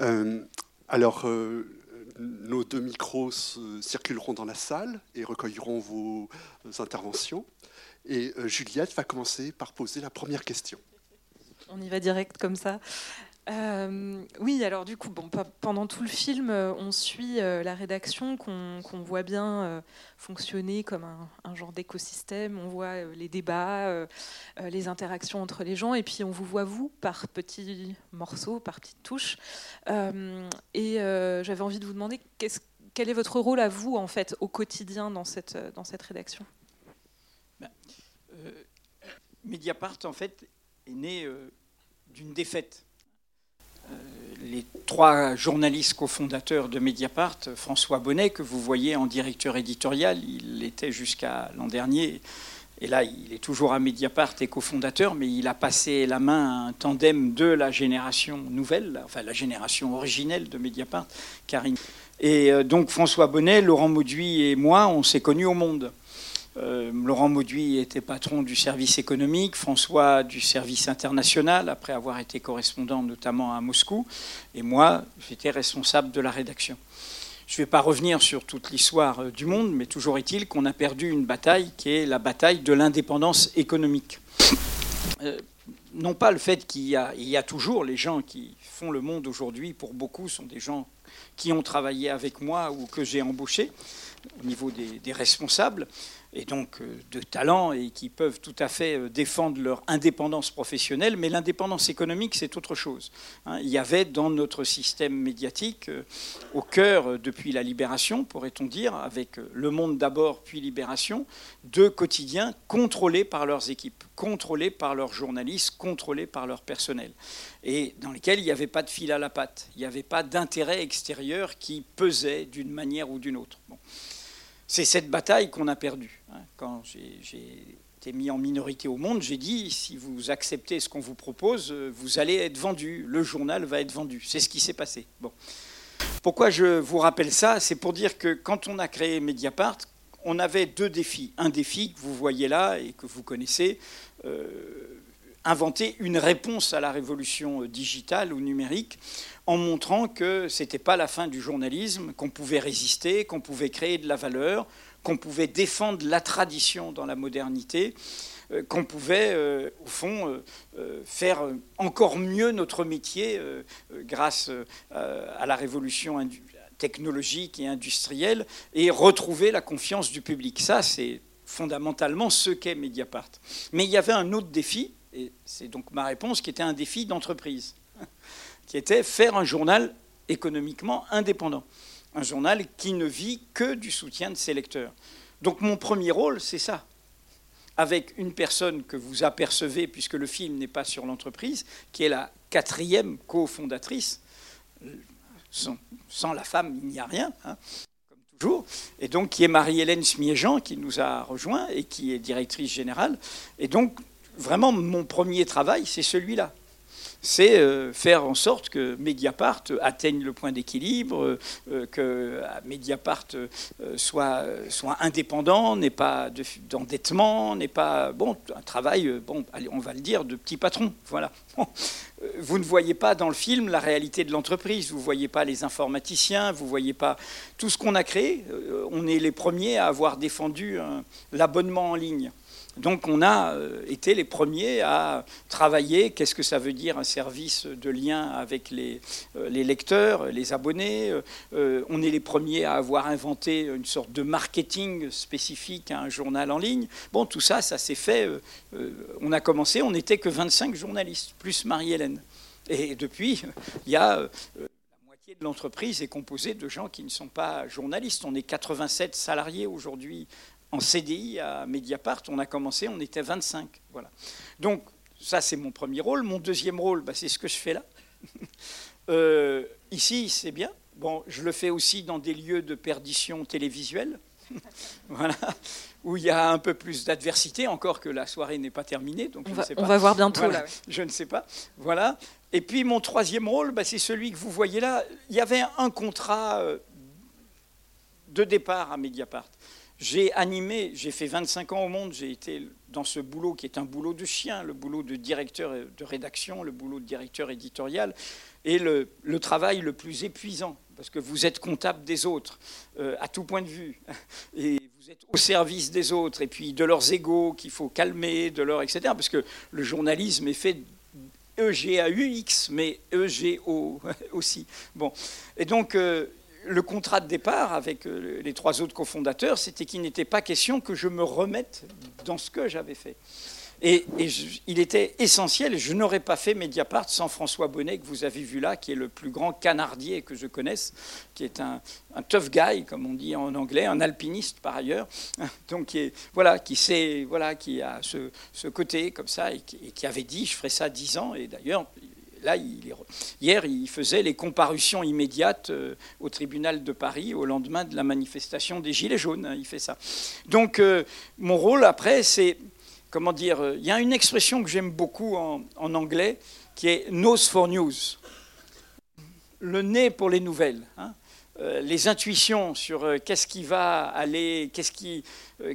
Euh, alors, euh, nos deux micros circuleront dans la salle et recueilleront vos interventions. Et Juliette va commencer par poser la première question. On y va direct comme ça. Euh, oui, alors du coup, pendant tout le film, euh, on suit euh, la rédaction qu'on voit bien fonctionner comme un, genre d'écosystème. On voit les débats, les interactions entre les gens, et puis on vous voit vous par petits morceaux, par petites touches. et j'avais envie de vous demander quel est votre rôle à vous en fait au quotidien dans cette rédaction? Ben, Mediapart en fait est né d'une défaite les trois journalistes cofondateurs de Mediapart, François Bonnet, que vous voyez en directeur éditorial, il l'était jusqu'à l'an dernier, et là il est toujours à Mediapart et cofondateur, mais il a passé la main à un tandem de la génération nouvelle, enfin la génération originelle de Mediapart, Karine. Et euh, donc François Bonnet, Laurent Mauduit et moi, on s'est connus au monde. Euh, Laurent Mauduit était patron du service économique, François du service international, après avoir été correspondant notamment à Moscou, et moi, j'étais responsable de la rédaction. Je ne vais pas revenir sur toute l'histoire euh, du monde, mais toujours est-il qu'on a perdu une bataille qui est la bataille de l'indépendance économique. Euh, non pas le fait qu'il y, a toujours les gens qui font le monde aujourd'hui, pour beaucoup, sont des gens qui ont travaillé avec moi ou que j'ai embauchés au niveau des responsables, et donc euh, de talent et qui peuvent tout à fait euh, défendre leur indépendance professionnelle, mais l'indépendance économique, c'est autre chose. Hein. Il y avait dans notre système médiatique, euh, au cœur depuis la libération, pourrait-on dire, avec Le Monde d'abord puis Libération, deux quotidiens contrôlés par leurs équipes, contrôlés par leurs journalistes, contrôlés par leur personnel, et dans lesquels il n'y avait pas de fil à la patte, il n'y avait pas d'intérêt extérieur qui pesait d'une manière ou d'une autre. C'est cette bataille qu'on a perdue. Quand j'ai été mis en minorité au monde, j'ai dit, si vous acceptez ce qu'on vous propose, euh, vous allez être vendu, le journal va être vendu. C'est ce qui s'est passé. Bon. Pourquoi je vous rappelle ça? C'est pour dire que quand on a créé Mediapart, on avait deux défis. Un défi que vous voyez là et que vous connaissez, euh, inventer une réponse à la révolution euh, digitale ou numérique en montrant que ce n'était pas la fin du journalisme, qu'on pouvait résister, qu'on pouvait créer de la valeur, qu'on pouvait défendre la tradition dans la modernité, euh, qu'on pouvait, euh, au fond, faire encore mieux notre métier grâce à la révolution technologique et industrielle et retrouver la confiance du public. Ça, c'est fondamentalement ce qu'est Mediapart. Mais il y avait un autre défi, et c'est donc ma réponse, qui était un défi d'entreprise, qui était faire un journal économiquement indépendant, un journal qui ne vit que du soutien de ses lecteurs. Donc mon premier rôle, c'est ça, avec une personne que vous apercevez, puisque le film n'est pas sur l'entreprise, qui est la quatrième cofondatrice. Sans, sans, la femme, il n'y a rien. Hein, comme toujours, et donc qui est Marie-Hélène Smiéjean, qui nous a rejoint et qui est directrice générale. Et donc, vraiment, mon premier travail, c'est celui-là. C'est euh, faire en sorte que Mediapart atteigne le point d'équilibre, euh, que Mediapart euh, soit, indépendant, n'ait pas d'endettement, n'est pas bon un travail, bon, on va le dire, de petit patron. Voilà. Vous ne voyez pas dans le film la réalité de l'entreprise, vous ne voyez pas les informaticiens, vous ne voyez pas tout ce qu'on a créé. On est les premiers à avoir défendu l'abonnement en ligne. Donc on a euh, été les premiers à travailler, qu'est-ce que ça veut dire un service de lien avec les, euh, lecteurs, les abonnés. Euh, on est les premiers à avoir inventé une sorte de marketing spécifique à un journal en ligne. Bon, tout ça, ça s'est fait. on a commencé, on n'était que 25 journalistes, plus Marie-Hélène. Et depuis, il y a... la moitié de l'entreprise est composée de gens qui ne sont pas journalistes. On est 87 salariés aujourd'hui en CDI à Mediapart, on a commencé, on était 25. Voilà. Donc, ça, c'est mon premier rôle. Mon deuxième rôle, bah, c'est ce que je fais là. Euh, ici, c'est bien. Bon, je le fais aussi dans des lieux de perdition télévisuelle. voilà, où il y a un peu plus d'adversité, encore que la soirée n'est pas terminée. Donc on, je va, ne sais pas. on va voir bientôt. Je ne sais pas. Voilà. Et puis mon troisième rôle, bah, c'est celui que vous voyez là. Il y avait un contrat euh, de départ à Mediapart. J'ai animé, j'ai fait 25 ans au monde, j'ai été dans ce boulot qui est un boulot de chien, le boulot de directeur de rédaction, le boulot de directeur éditorial, et le, travail le plus épuisant, parce que vous êtes comptable des autres, euh, à tout point de vue, et vous êtes au service des autres, et puis de leurs égaux qu'il faut calmer, de leur etc. Parce que le journalisme est fait E-G-A-U-X, mais E-G-O aussi. Bon. Et donc, euh, le contrat de départ avec euh, les trois autres cofondateurs, c'était qu'il n'était pas question que je me remette dans ce que j'avais fait. Et, il était essentiel, je n'aurais pas fait Mediapart sans François Bonnet, que vous avez vu là, qui est le plus grand canardier que je connaisse, qui est un, tough guy, comme on dit en anglais, un alpiniste par ailleurs, donc qui, voilà, qui, sait, voilà, qui a ce, côté comme ça, et qui, et qui, avait dit, je ferai ça dix ans, et d'ailleurs, là, hier, il faisait les comparutions immédiates euh, au tribunal de Paris au lendemain de la manifestation des Gilets jaunes. Il fait ça. Donc, euh, mon rôle après, c'est comment dire euh, Il y a une expression que j'aime beaucoup en, anglais qui est nose for news. Le nez pour les nouvelles. Hein. les intuitions sur qu'est-ce qui va aller, qu'est-ce qui,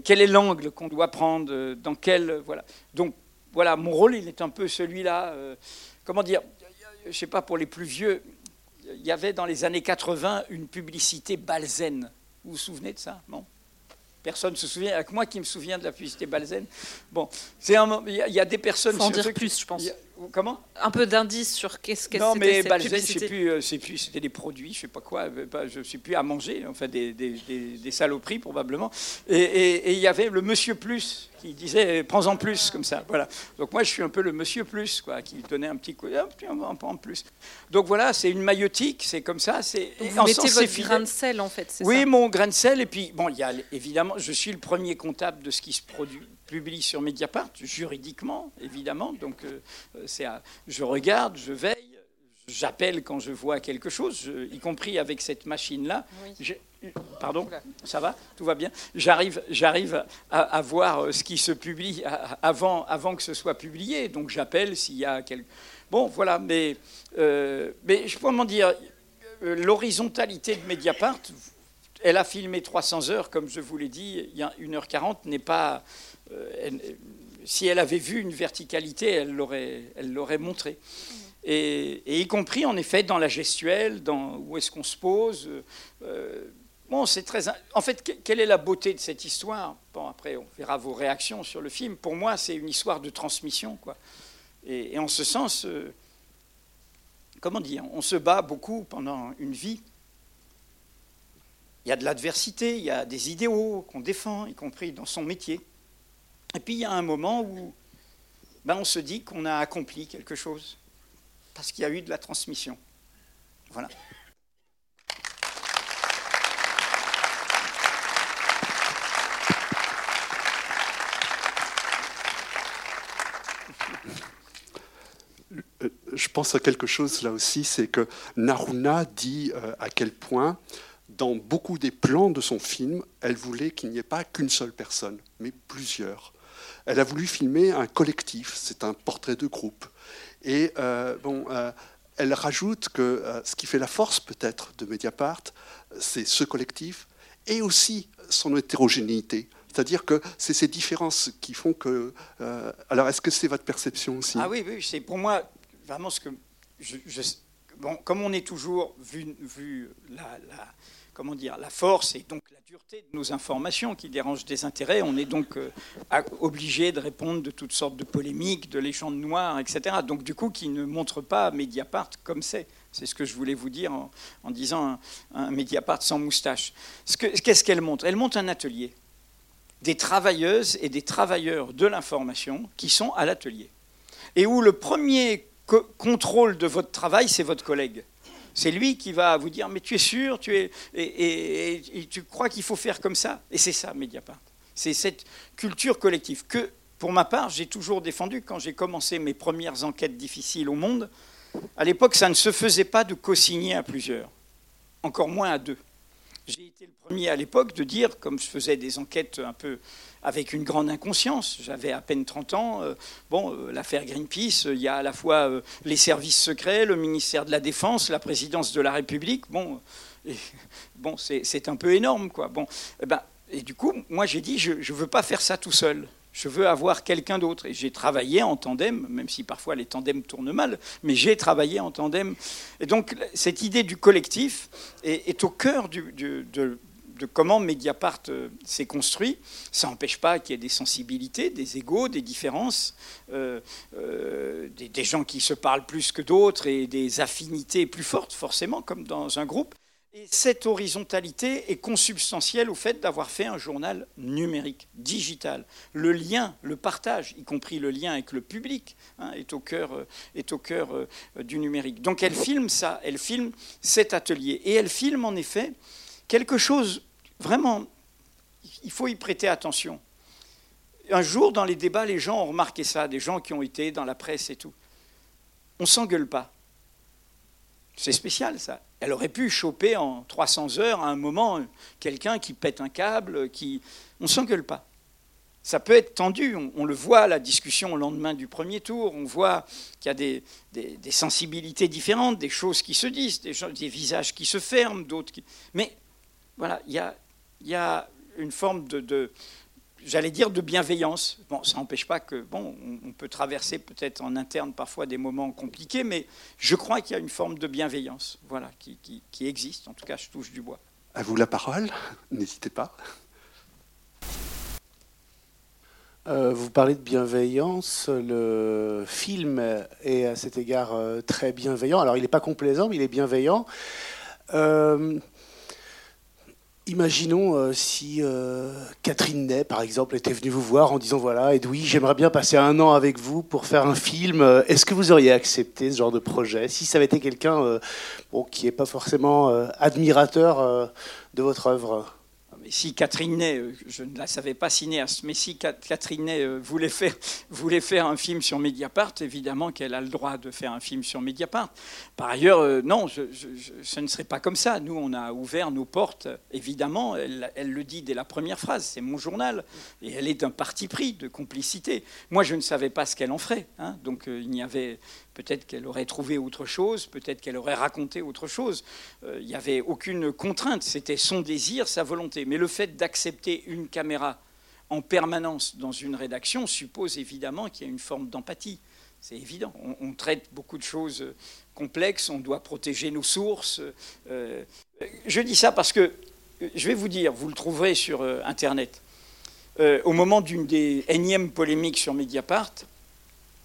quel est l'angle qu'on doit prendre, dans quel voilà. Donc voilà, mon rôle, il est un peu celui-là. Comment dire je ne sais pas, pour les plus vieux, il y avait dans les années 80 une publicité Balzen. Vous vous souvenez de ça? Non? Personne ne se souvient, avec moi qui me souviens de la publicité Balzen. Bon, il y, a des personnes. En dire plus, je pense. Comment? Un peu d'indices sur qu'est-ce que Non, mais Balzen, je sais plus, euh, plus c'était des produits, je sais pas quoi, euh, je ne suis plus à manger, enfin des, des, des, saloperies probablement. Et il y avait le Monsieur Plus qui disait prends-en plus comme ça. Voilà. Donc moi je suis un peu le monsieur plus quoi, qui donnait un petit coup, un peu en plus. Donc voilà, c'est une maïotique, c'est comme ça. C'est vous mettez votre grain de sel en fait. Oui, mon grain de sel et puis bon, il y a évidemment, je suis le premier comptable de ce qui se produit publie sur Mediapart, juridiquement, évidemment. Donc, euh, c'est je regarde, je veille, j'appelle quand je vois quelque chose, y compris avec cette machine-là. Pardon, ça va Tout va bien J'arrive, j'arrive à, voir euh, ce qui se publie avant, avant que ce soit publié. Donc j'appelle s'il y a quelque. Bon, voilà, mais, euh, mais je peux m'en dire, l'horizontalité de Mediapart, elle a filmé 300 heures, comme je vous l'ai dit, il y a 1h40, n'est pas. Si elle avait vu une verticalité, elle l'aurait, elle l'aurait montré. Et, y compris en effet dans la gestuelle, dans où est-ce qu'on se pose. Euh, bon, c'est très. En fait, quelle est la beauté de cette histoire? Bon, après, on verra vos réactions sur le film. Pour moi, c'est une histoire de transmission, quoi. Et, en ce sens, euh, comment dire On se bat beaucoup pendant une vie. Il y a de l'adversité, il y a des idéaux qu'on défend, y compris dans son métier. Et puis il y a un moment où ben, on se dit qu'on a accompli quelque chose parce qu'il y a eu de la transmission. Voilà. Je pense à quelque chose là aussi, c'est que Naruna dit euh, à quel point, dans beaucoup des plans de son film, elle voulait qu'il n'y ait pas qu'une seule personne, mais plusieurs. Elle a voulu filmer un collectif, c'est un portrait de groupe. Et euh, bon, euh, elle rajoute que euh, ce qui fait la force peut-être de Mediapart, c'est ce collectif et aussi son hétérogénéité. C'est-à-dire que c'est ces différences qui font que. alors, est-ce que c'est votre perception aussi? Ah oui, oui, c'est pour moi vraiment ce que. Bon, comme on est toujours vu, vu la, comment dire, la force et donc la dureté de nos informations qui dérangent des intérêts. On est donc euh, obligé de répondre de toutes sortes de polémiques, de légendes noires, etc. Donc du coup, qui ne montre pas Mediapart comme c'est. C'est ce que je voulais vous dire en, disant un, Mediapart sans moustache. Qu'est-ce qu'elle montre? Elle montre un atelier. Des travailleuses et des travailleurs de l'information qui sont à l'atelier. Et où le premier contrôle de votre travail, c'est votre collègue. C'est lui qui va vous dire, mais tu es sûr, tu es, et, tu crois qu'il faut faire comme ça? Et c'est ça, Mediapart. C'est cette culture collective que, pour ma part, j'ai toujours défendue quand j'ai commencé mes premières enquêtes difficiles au monde. À l'époque, ça ne se faisait pas de co-signer à plusieurs, encore moins à deux. J'ai été le premier à l'époque de dire, comme je faisais des enquêtes un peu avec une grande inconscience. J'avais à peine 30 ans. Euh, bon, euh, l'affaire Greenpeace, il y a à la fois euh, les services secrets, le ministère de la Défense, la présidence de la République. Bon, bon c'est un peu énorme, quoi. Bon, eh ben, et du coup, moi j'ai dit, je ne veux pas faire ça tout seul. Je veux avoir quelqu'un d'autre. Et j'ai travaillé en tandem, même si parfois les tandems tournent mal, mais j'ai travaillé en tandem. Et donc cette idée du collectif est, au cœur de, comment Mediapart euh, s'est construit. Ça n'empêche pas qu'il y ait des sensibilités, des égaux, des différences, euh, euh, des, gens qui se parlent plus que d'autres et des affinités plus fortes, forcément, comme dans un groupe. Et cette horizontalité est consubstantielle au fait d'avoir fait un journal numérique, digital. Le lien, le partage, y compris le lien avec le public, hein, est au cœur, est au cœur du numérique. Donc elle filme ça, elle filme cet atelier. Et elle filme en effet quelque chose, vraiment, il faut y prêter attention. Un jour, dans les débats, les gens ont remarqué ça, des gens qui ont été dans la presse et tout. On s'engueule pas. C'est spécial, ça. Elle aurait pu choper en 300 heures, à un moment, quelqu'un qui pète un câble, qui... On ne s'engueule pas. Ça peut être tendu, on, le voit, la discussion au lendemain du premier tour, on voit qu'il y a des, sensibilités différentes, des choses qui se disent, des, des visages qui se ferment, d'autres qui... Mais voilà, il y a, y a, une forme de j'allais dire, de bienveillance. Bon, ça n'empêche pas que, bon, on peut traverser peut-être en interne parfois des moments compliqués, mais je crois qu'il y a une forme de bienveillance, voilà, qui, qui, existe. En tout cas, je touche du bois. À vous la parole, n'hésitez pas. Euh, vous parlez de bienveillance. Le film est à cet égard euh, très bienveillant. Alors, il n'est pas complaisant, mais il est bienveillant. Euh, Imaginons euh, si euh, Catherine Ney, par exemple, était venue vous voir en disant voilà, Edoui, j'aimerais bien passer un an avec vous pour faire un film. Euh, est-ce que vous auriez accepté ce genre de projet? Si ça avait été quelqu'un qui n'est pas forcément admirateur de votre œuvre? Si Catherine Ney, euh, je ne la savais pas cinéaste, mais si Catherine Ney euh, voulait faire, voulait faire un film sur Mediapart, évidemment qu'elle a le droit de faire un film sur Mediapart. Par ailleurs, euh, non, ce ne serait pas comme ça. Nous, on a ouvert nos portes, évidemment, elle, elle le dit dès la première phrase, c'est mon journal, et elle est d'un parti pris, de complicité. Moi, je ne savais pas ce qu'elle en ferait, hein, donc il n'y avait Peut-être qu'elle aurait trouvé autre chose, peut-être qu'elle aurait raconté autre chose. Euh, il n'y avait aucune contrainte, c'était son désir, sa volonté. Mais le fait d'accepter une caméra en permanence dans une rédaction suppose évidemment qu'il y a une forme d'empathie. C'est évident. On, traite beaucoup de choses complexes, on doit protéger nos sources. Euh, je dis ça parce que, je vais vous dire, vous le trouverez sur euh, Internet. au moment d'une des énièmes polémiques sur Mediapart,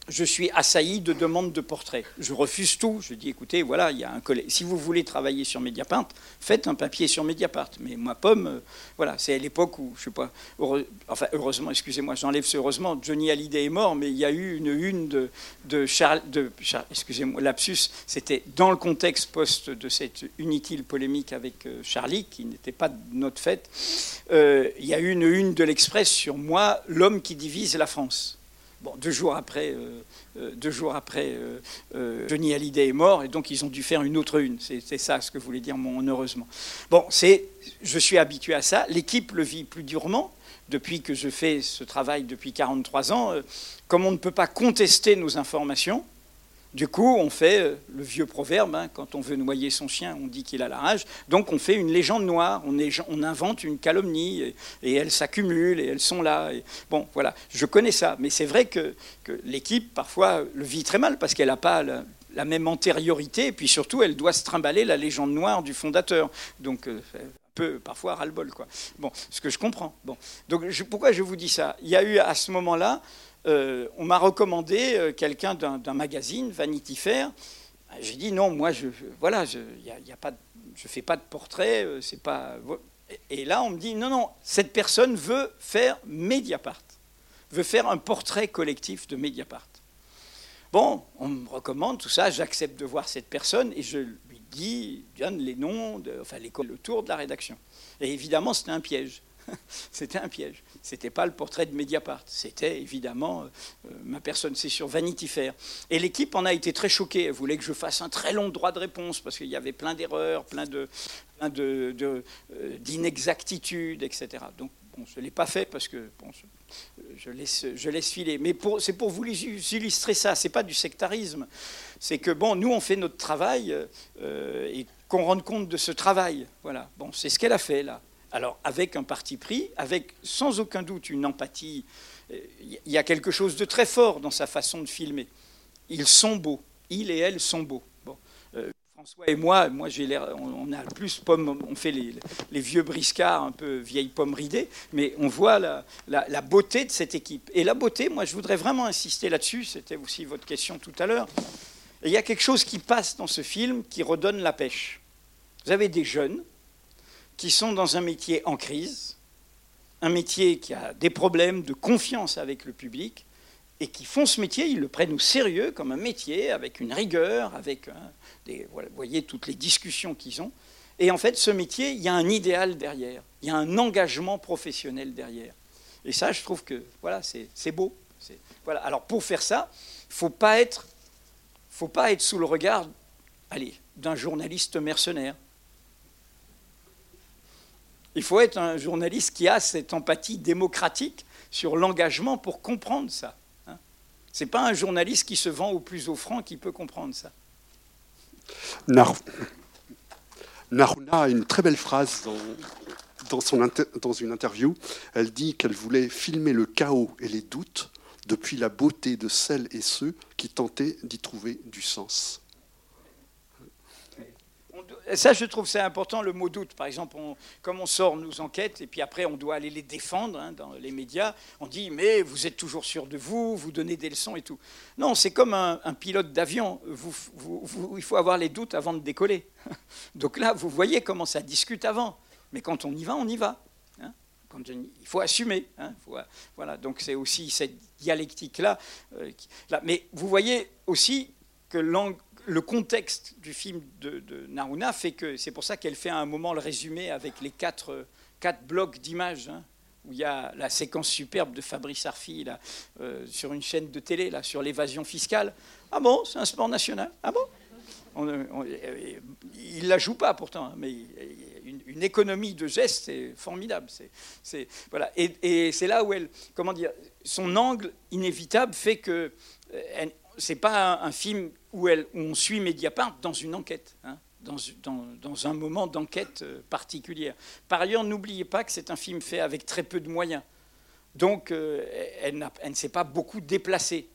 je suis assailli de demandes de portraits. Je refuse tout. Je dis, écoutez, voilà, il y a un collègue. Si vous voulez travailler sur Mediapart, faites un papier sur Mediapart. Mais moi, Pomme, euh, voilà, c'est à l'époque où, je sais pas, enfin, heureusement, excusez-moi, j'enlève ce heureusement, Johnny Hallyday est mort, mais il y a eu une une de, Charles, excusez-moi, lapsus, c'était dans le contexte post de cette inutile polémique avec euh, Charlie, qui n'était pas de notre fête, euh, il y a eu une une de l'Express sur moi, l'homme qui divise la France deux jours après, euh, euh, deux jours après euh, Johnny Hallyday est mort, et donc ils ont dû faire une autre une. C'est ça ce que voulait dire mon heureusement. Bon, c'est, je suis habitué à ça. L'équipe le vit plus durement depuis que je fais ce travail depuis 43 ans. Comme on ne peut pas contester nos informations, du coup, on fait euh, le vieux proverbe, hein, quand on veut noyer son chien, on dit qu'il a la rage. Donc on fait une légende noire, on, invente une calomnie, et, elles s'accumulent, et elles sont là. bon, voilà, je connais ça, mais c'est vrai que, l'équipe, parfois, le vit très mal, parce qu'elle n'a pas la, même antériorité, et puis surtout, elle doit se trimballer la légende noire du fondateur. Donc, euh, peu, parfois, ras-le-bol, quoi. Bon, ce que je comprends. Bon. Donc, pourquoi je vous dis ça? Il y a eu, à ce moment-là, euh, on m'a recommandé euh, quelqu'un d'un magazine, Vanity Fair. J'ai dit non, moi, je, voilà, je ne a pas, je fais pas de portrait, euh, c'est pas. Et là, on me dit non, non, cette personne veut faire Mediapart, veut faire un portrait collectif de Mediapart. Bon, on me recommande tout ça, j'accepte de voir cette personne et je lui dis, donne les noms, de, enfin les, le tour de la rédaction. Et évidemment, c'était un piège. c'était un piège. C'était pas le portrait de Mediapart. C'était évidemment euh, ma personne. C'est sur Vanity Fair. Et l'équipe en a été très choquée. Elle voulait que je fasse un très long droit de réponse parce qu'il y avait plein d'erreurs, plein de, euh, d'inexactitudes, etc. Donc bon, je ne l'ai pas fait parce que je, laisse, je laisse filer. Mais c'est pour vous illustrer ça. C'est pas du sectarisme. C'est que bon, nous on fait notre travail euh, et qu'on rende compte de ce travail. Voilà. Bon, c'est ce qu'elle a fait là Alors avec un parti pris, avec sans aucun doute une empathie, euh, il y a quelque chose de très fort dans sa façon de filmer. Ils sont beaux, il et elle sont beaux. François et moi, moi j'ai l'air, on, a plus pomme, on fait les, vieux briscards, un peu vieilles pommes ridées, mais on voit la, beauté de cette équipe. Et la beauté, moi je voudrais vraiment insister là-dessus, c'était aussi votre question tout à l'heure. Il y a quelque chose qui passe dans ce film qui redonne la pêche. Vous avez des jeunes qui sont dans un métier en crise, un métier qui a des problèmes de confiance avec le public, et qui font ce métier, ils le prennent au sérieux comme un métier, avec une rigueur, avec des, vous voyez toutes les discussions qu'ils ont. Et en fait, ce métier, il y a un idéal derrière, il y a un engagement professionnel derrière. Et ça, je trouve que voilà, c'est beau. Voilà. Alors pour faire ça, il faut pas être, faut pas être sous le regard, d'un journaliste mercenaire. Il faut être un journaliste qui a cette empathie démocratique sur l'engagement pour comprendre ça. Ce n'est pas un journaliste qui se vend au plus offrant qui peut comprendre ça. Naruna a une très belle phrase dans une interview. Elle dit qu'elle voulait filmer le chaos et les doutes depuis la beauté de celles et ceux qui tentaient d'y trouver du sens ça, je trouve c'est important le mot doute. Par exemple, comme on sort nos enquêtes et puis après on doit aller les défendre hein, dans les médias, on dit mais vous êtes toujours sûr de vous, vous donnez des leçons et tout. Non, c'est comme un, pilote d'avion. il faut avoir les doutes avant de décoller. Donc là, vous voyez comment ça discute avant. Mais quand on y va, on y va. Hein. il faut assumer. Hein, voilà. Donc c'est aussi cette dialectique-là. Euh. Mais vous voyez aussi que langue le contexte du film de, Naruna fait que c'est pour ça qu'elle fait à un moment le résumé avec les quatre, blocs d'images. Hein, où il y a la séquence superbe de Fabrice Arfi là, euh, sur une chaîne de télé là, sur l'évasion fiscale. Ah bon, c'est un sport national? Ah bon? Il ne la joue pas pourtant, hein, mais une, économie de gestes, c'est formidable. Voilà. Et, c'est là où elle, comment dire, son angle inévitable fait que euh, c'est pas un, film où, on suit Mediapart dans une enquête, hein, dans, un moment d'enquête euh, particulière. Par ailleurs, n'oubliez pas que c'est un film fait avec très peu de moyens. Donc, euh, elle, ne s'est pas beaucoup déplacée.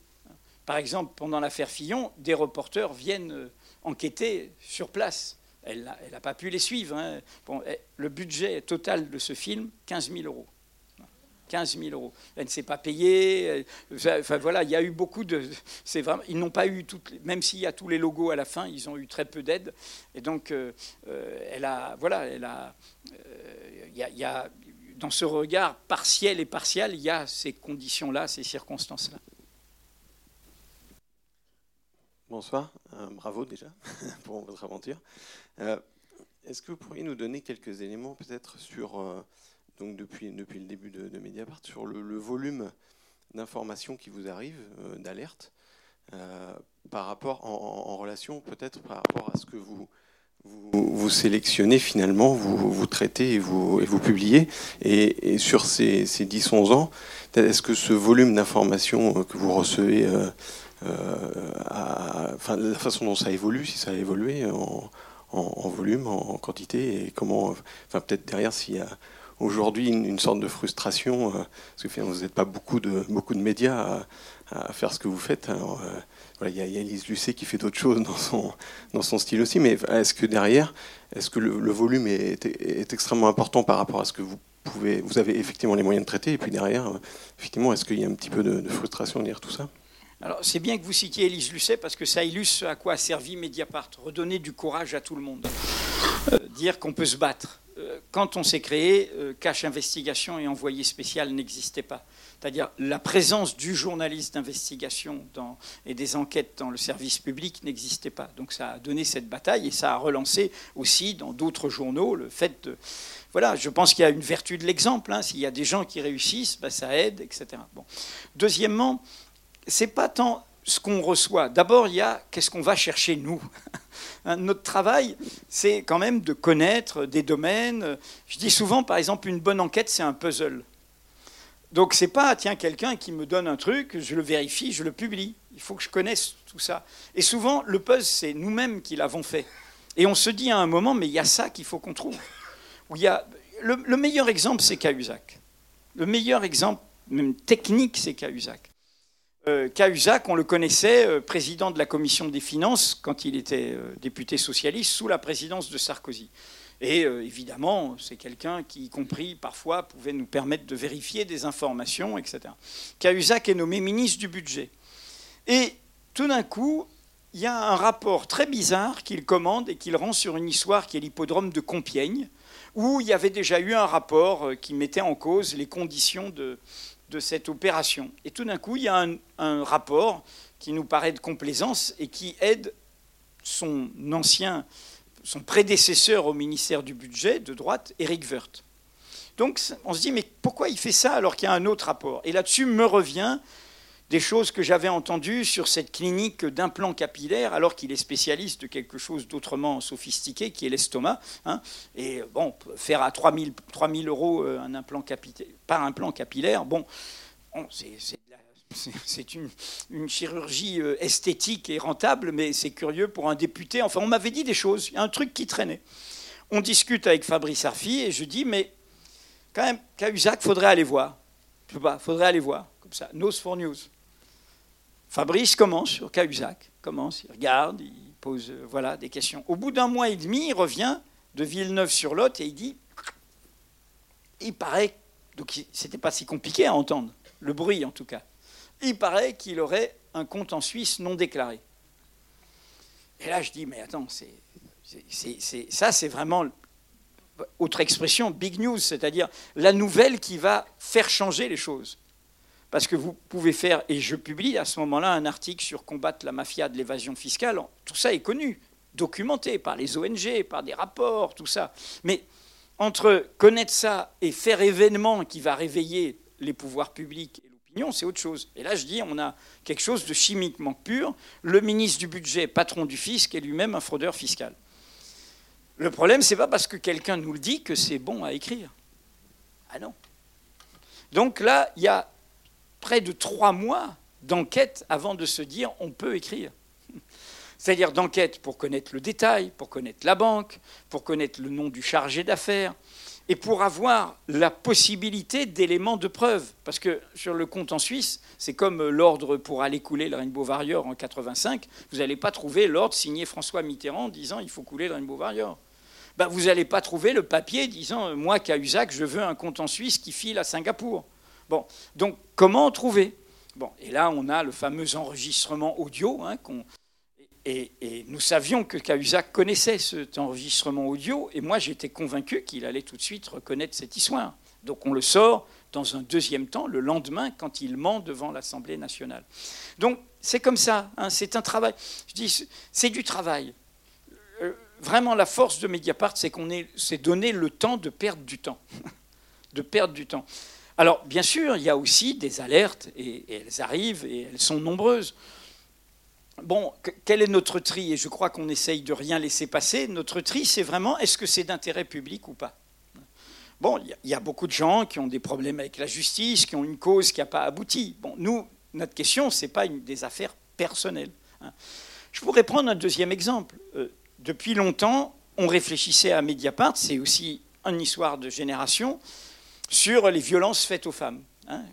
Par exemple, pendant l'affaire Fillon, des reporters viennent euh, enquêter sur place. Elle n'a pas pu les suivre. Hein. Eh, le budget total de ce film, 15 000 euros. 15 000 euros. Elle ne s'est pas payée. Enfin voilà, il y a eu beaucoup de. C'est vraiment, ils n'ont pas eu toutes, même s'il y a tous les logos à la fin, ils ont eu très peu d'aide. Et donc, euh, euh, elle a, voilà, elle a, euh, il y, a, dans ce regard partiel et partial, il y a ces conditions-là, ces circonstances-là. Bonsoir, bravo déjà pour votre aventure. Est-ce que vous pourriez nous donner quelques éléments peut-être sur donc depuis, depuis le début de, Mediapart, sur le, volume d'informations qui vous arrivent, euh, d'alerte, euh, par rapport, en, relation peut-être par rapport à ce que vous, vous, sélectionnez finalement, vous, vous traitez et vous, et vous publiez. Et, sur ces, ces 10-11 ans, est-ce que ce volume d'informations euh, que vous recevez, enfin, la façon dont ça évolue, si ça a évolué en, en volume, en, quantité, et comment, enfin peut-être derrière s'il y a aujourd'hui une, sorte de frustration, euh, parce que vous n'êtes pas beaucoup de, beaucoup de médias à, faire ce que vous faites. Euh, il y, a Elise Lucet qui fait d'autres choses dans son, dans son style aussi, mais est-ce que derrière, est-ce que le, volume est, extrêmement important par rapport à ce que vous pouvez, vous avez effectivement les moyens de traiter, et puis derrière, effectivement, est-ce qu'il y a un petit peu de, frustration derrière tout ça? Alors, c'est bien que vous citiez Élise Lucet parce que ça illustre à quoi a servi Mediapart. Redonner du courage à tout le monde. Euh, dire qu'on peut se battre. Euh, quand on s'est créé, euh, Cache Investigation et Envoyé spécial n'existaient pas. C'est-à-dire la présence du journaliste d'investigation et des enquêtes dans le service public n'existait pas. Donc ça a donné cette bataille et ça a relancé aussi dans d'autres journaux le fait de... Voilà, je pense qu'il y a une vertu de l'exemple. Hein. S'il y a des gens qui réussissent, bah, ça aide, etc. Bon. Deuxièmement, c'est pas tant ce qu'on reçoit. D'abord, il y a qu'est-ce qu'on va chercher nous. Hein, notre travail, c'est quand même de connaître des domaines. Je dis souvent, par exemple, une bonne enquête, c'est un puzzle. Donc c'est pas tiens quelqu'un qui me donne un truc, je le vérifie, je le publie. Il faut que je connaisse tout ça. Et souvent le puzzle c'est nous-mêmes qui l'avons fait. Et on se dit à un moment mais il y a ça qu'il faut qu'on trouve. Où il y a le, meilleur exemple, c'est Cahuzac. Le meilleur exemple, même technique, c'est Cahuzac. Euh, Cahuzac, on le connaissait, euh, président de la commission des finances quand il était euh, député socialiste sous la présidence de Sarkozy. Et évidemment, c'est quelqu'un qui, y compris parfois, pouvait nous permettre de vérifier des informations, etc. Cahuzac est nommé ministre du budget. Et tout d'un coup, il y a un rapport très bizarre qu'il commande et qu'il rend sur une histoire qui est l'hippodrome de Compiègne, où il y avait déjà eu un rapport qui mettait en cause les conditions de, de cette opération. Et tout d'un coup, il y a un, rapport qui nous paraît de complaisance et qui aide son ancien, son prédécesseur au ministère du Budget de droite, Éric Woerth. Donc on se dit, mais pourquoi il fait ça alors qu'il y a un autre rapport? Et là-dessus me revient des choses que j'avais entendues sur cette clinique d'implant capillaire, alors qu'il est spécialiste de quelque chose d'autrement sophistiqué, qui est l'estomac. Hein. Et bon, faire à 3000, 3000 euros euh, un implant par implant capillaire, bon, c'est une, une, chirurgie euh, esthétique et rentable, mais c'est curieux pour un député. Enfin, on m'avait dit des choses, il y a un truc qui traînait. On discute avec Fabrice Arfi et je dis, mais quand même, Cahuzac, faudrait aller voir. Je sais pas, faudrait aller voir, comme ça, nose for news. Fabrice commence sur Cahuzac, commence, il regarde, il pose euh, voilà, des questions. Au bout d'un mois et demi, il revient de Villeneuve-sur-Lot et il dit il paraît, donc c'était pas si compliqué à entendre, le bruit en tout cas, il paraît qu'il aurait un compte en Suisse non déclaré. Et là, je dis mais attends, ça, c'est vraiment autre expression, big news, c'est-à-dire la nouvelle qui va faire changer les choses parce que vous pouvez faire, et je publie à ce moment-là un article sur combattre la mafia de l'évasion fiscale, tout ça est connu, documenté par les ONG, par des rapports, tout ça. Mais entre connaître ça et faire événement qui va réveiller les pouvoirs publics et l'opinion, c'est autre chose. Et là, je dis, on a quelque chose de chimiquement pur. Le ministre du budget, patron du fisc, est lui-même un fraudeur fiscal. Le problème, c'est pas parce que quelqu'un nous le dit que c'est bon à écrire. Ah non. Donc là, il y a près de trois mois d'enquête avant de se dire on peut écrire. C'est-à-dire d'enquête pour connaître le détail, pour connaître la banque, pour connaître le nom du chargé d'affaires, et pour avoir la possibilité d'éléments de preuve. Parce que sur le compte en Suisse, c'est comme l'ordre pour aller couler le Rainbow Warrior en 85, vous n'allez pas trouver l'ordre signé François Mitterrand disant il faut couler le Rainbow Warrior. Ben, vous n'allez pas trouver le papier disant moi, Cahuzac, je veux un compte en Suisse qui file à Singapour. Bon, donc comment trouver? Bon, et là, on a le fameux enregistrement audio. Hein, et, nous savions que Cahuzac connaissait cet enregistrement audio, et moi j'étais convaincu qu'il allait tout de suite reconnaître cette histoire. Donc on le sort dans un deuxième temps, le lendemain, quand il ment devant l'Assemblée nationale. Donc c'est comme ça, hein, c'est un travail. Je dis, c'est du travail. Euh, vraiment, la force de Mediapart, c'est qu'on s'est donné le temps de perdre du temps. de perdre du temps. Alors, bien sûr, il y a aussi des alertes, et, elles arrivent, et elles sont nombreuses. Bon, quel est notre tri? Et je crois qu'on essaye de rien laisser passer. Notre tri, c'est vraiment est-ce que c'est d'intérêt public ou pas? Bon, il y, a beaucoup de gens qui ont des problèmes avec la justice, qui ont une cause qui n'a pas abouti. Bon, nous, notre question, ce n'est pas une, des affaires personnelles. Hein. Je pourrais prendre un deuxième exemple. Euh, depuis longtemps, on réfléchissait à Mediapart, c'est aussi une histoire de génération sur les violences faites aux femmes. Hein.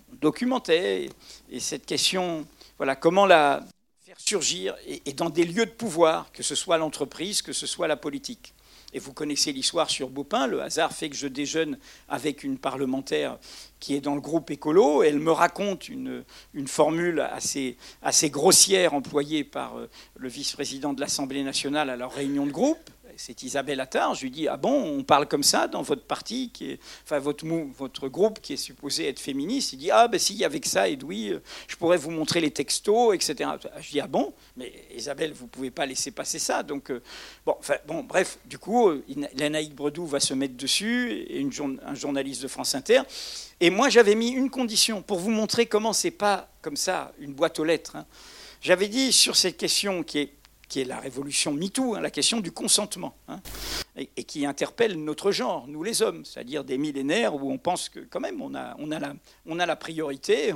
Et cette question, voilà, comment la faire surgir et, dans des lieux de pouvoir, que ce soit l'entreprise, que ce soit la politique. Et vous connaissez l'histoire sur Baupin, le hasard fait que je déjeune avec une parlementaire qui est dans le groupe écolo. Elle me raconte une, une formule assez, assez grossière employée par euh, le vice-président de l'Assemblée nationale à leur réunion de groupe c'est Isabelle Attard. Je lui dis Ah bon, on parle comme ça dans votre parti, votre, groupe qui est supposé être féministe Il dit Ah ben si, avec ça, Edoui, euh, je pourrais vous montrer les textos, etc. Je dis Ah bon, mais Isabelle, vous ne pouvez pas laisser passer ça. Donc, euh, bref, du coup, euh, Lénaïque Bredou va se mettre dessus, et un journaliste de France Inter. Et moi, j'avais mis une condition pour vous montrer comment c'est pas comme ça, une boîte aux lettres. Hein. J'avais dit sur cette question qui est qui est la révolution MeToo, hein, la question du consentement, hein, et, qui interpelle notre genre, nous les hommes, c'est-à-dire des millénaires où on pense que quand même on a, la, priorité,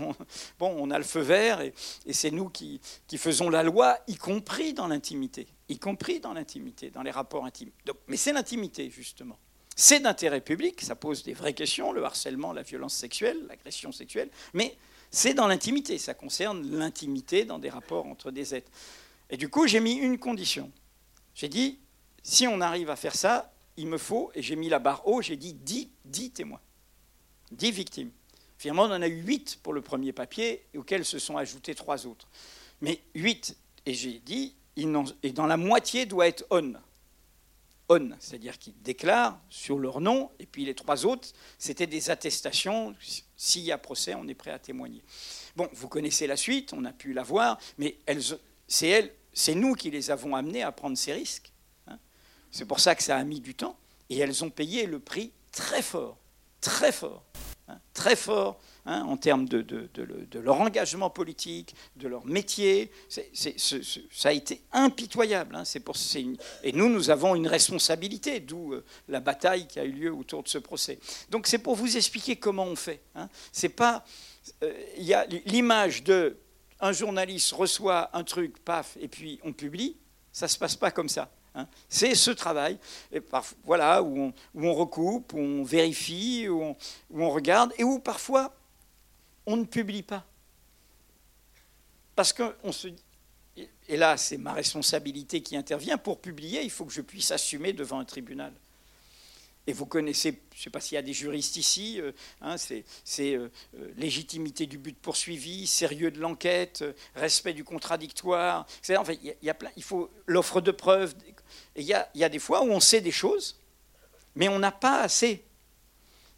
on, a le feu vert, et, c'est nous qui, faisons la loi, y compris dans l'intimité, y compris dans l'intimité, dans les rapports intimes. Mais c'est l'intimité, justement. C'est d'intérêt public, ça pose des vraies questions, le harcèlement, la violence sexuelle, l'agression sexuelle, mais c'est dans l'intimité, ça concerne l'intimité dans des rapports entre des êtres. Et du coup, j'ai mis une condition. J'ai dit, si on arrive à faire ça, il me faut, et j'ai mis la barre haut, j'ai dit 10, 10 témoins, 10 victimes. Finalement, on en a eu 8 pour le premier papier, auxquels se sont ajoutés trois autres. Mais 8, et j'ai dit, et dans la moitié doit être on. On, c'est-à-dire qu'ils déclarent sur leur nom, et puis les trois autres, c'était des attestations. S'il y a procès, on est prêt à témoigner. Bon, vous connaissez la suite, on a pu la voir, mais c'est elles, c'est nous qui les avons amenées à prendre ces risques. Hein. C'est pour ça que ça a mis du temps, et elles ont payé le prix très fort, très fort, hein, très fort Hein, en termes de, leur engagement politique, de leur métier. ça a été impitoyable. Pour, et nous, nous avons une responsabilité, d'où euh, la bataille qui a eu lieu autour de ce procès. Donc c'est pour vous expliquer comment on fait. C'est pas, euh, il y a l'image de un journaliste reçoit un truc, paf, et puis on publie. Ça se passe pas comme ça. C'est ce travail voilà, où, on, recoupe, où on vérifie, où on, où on, regarde, et où parfois on ne publie pas. Parce qu'on se et là c'est ma responsabilité qui intervient, pour publier, il faut que je puisse assumer devant un tribunal. Et vous connaissez, je ne sais pas s'il y a des juristes ici, euh, hein, c'est euh, euh, légitimité du but poursuivi, sérieux de l'enquête, respect du contradictoire. Il, y a plein, il faut l'offre de preuves. Il y, a, des fois où on sait des choses, mais on n'a pas assez.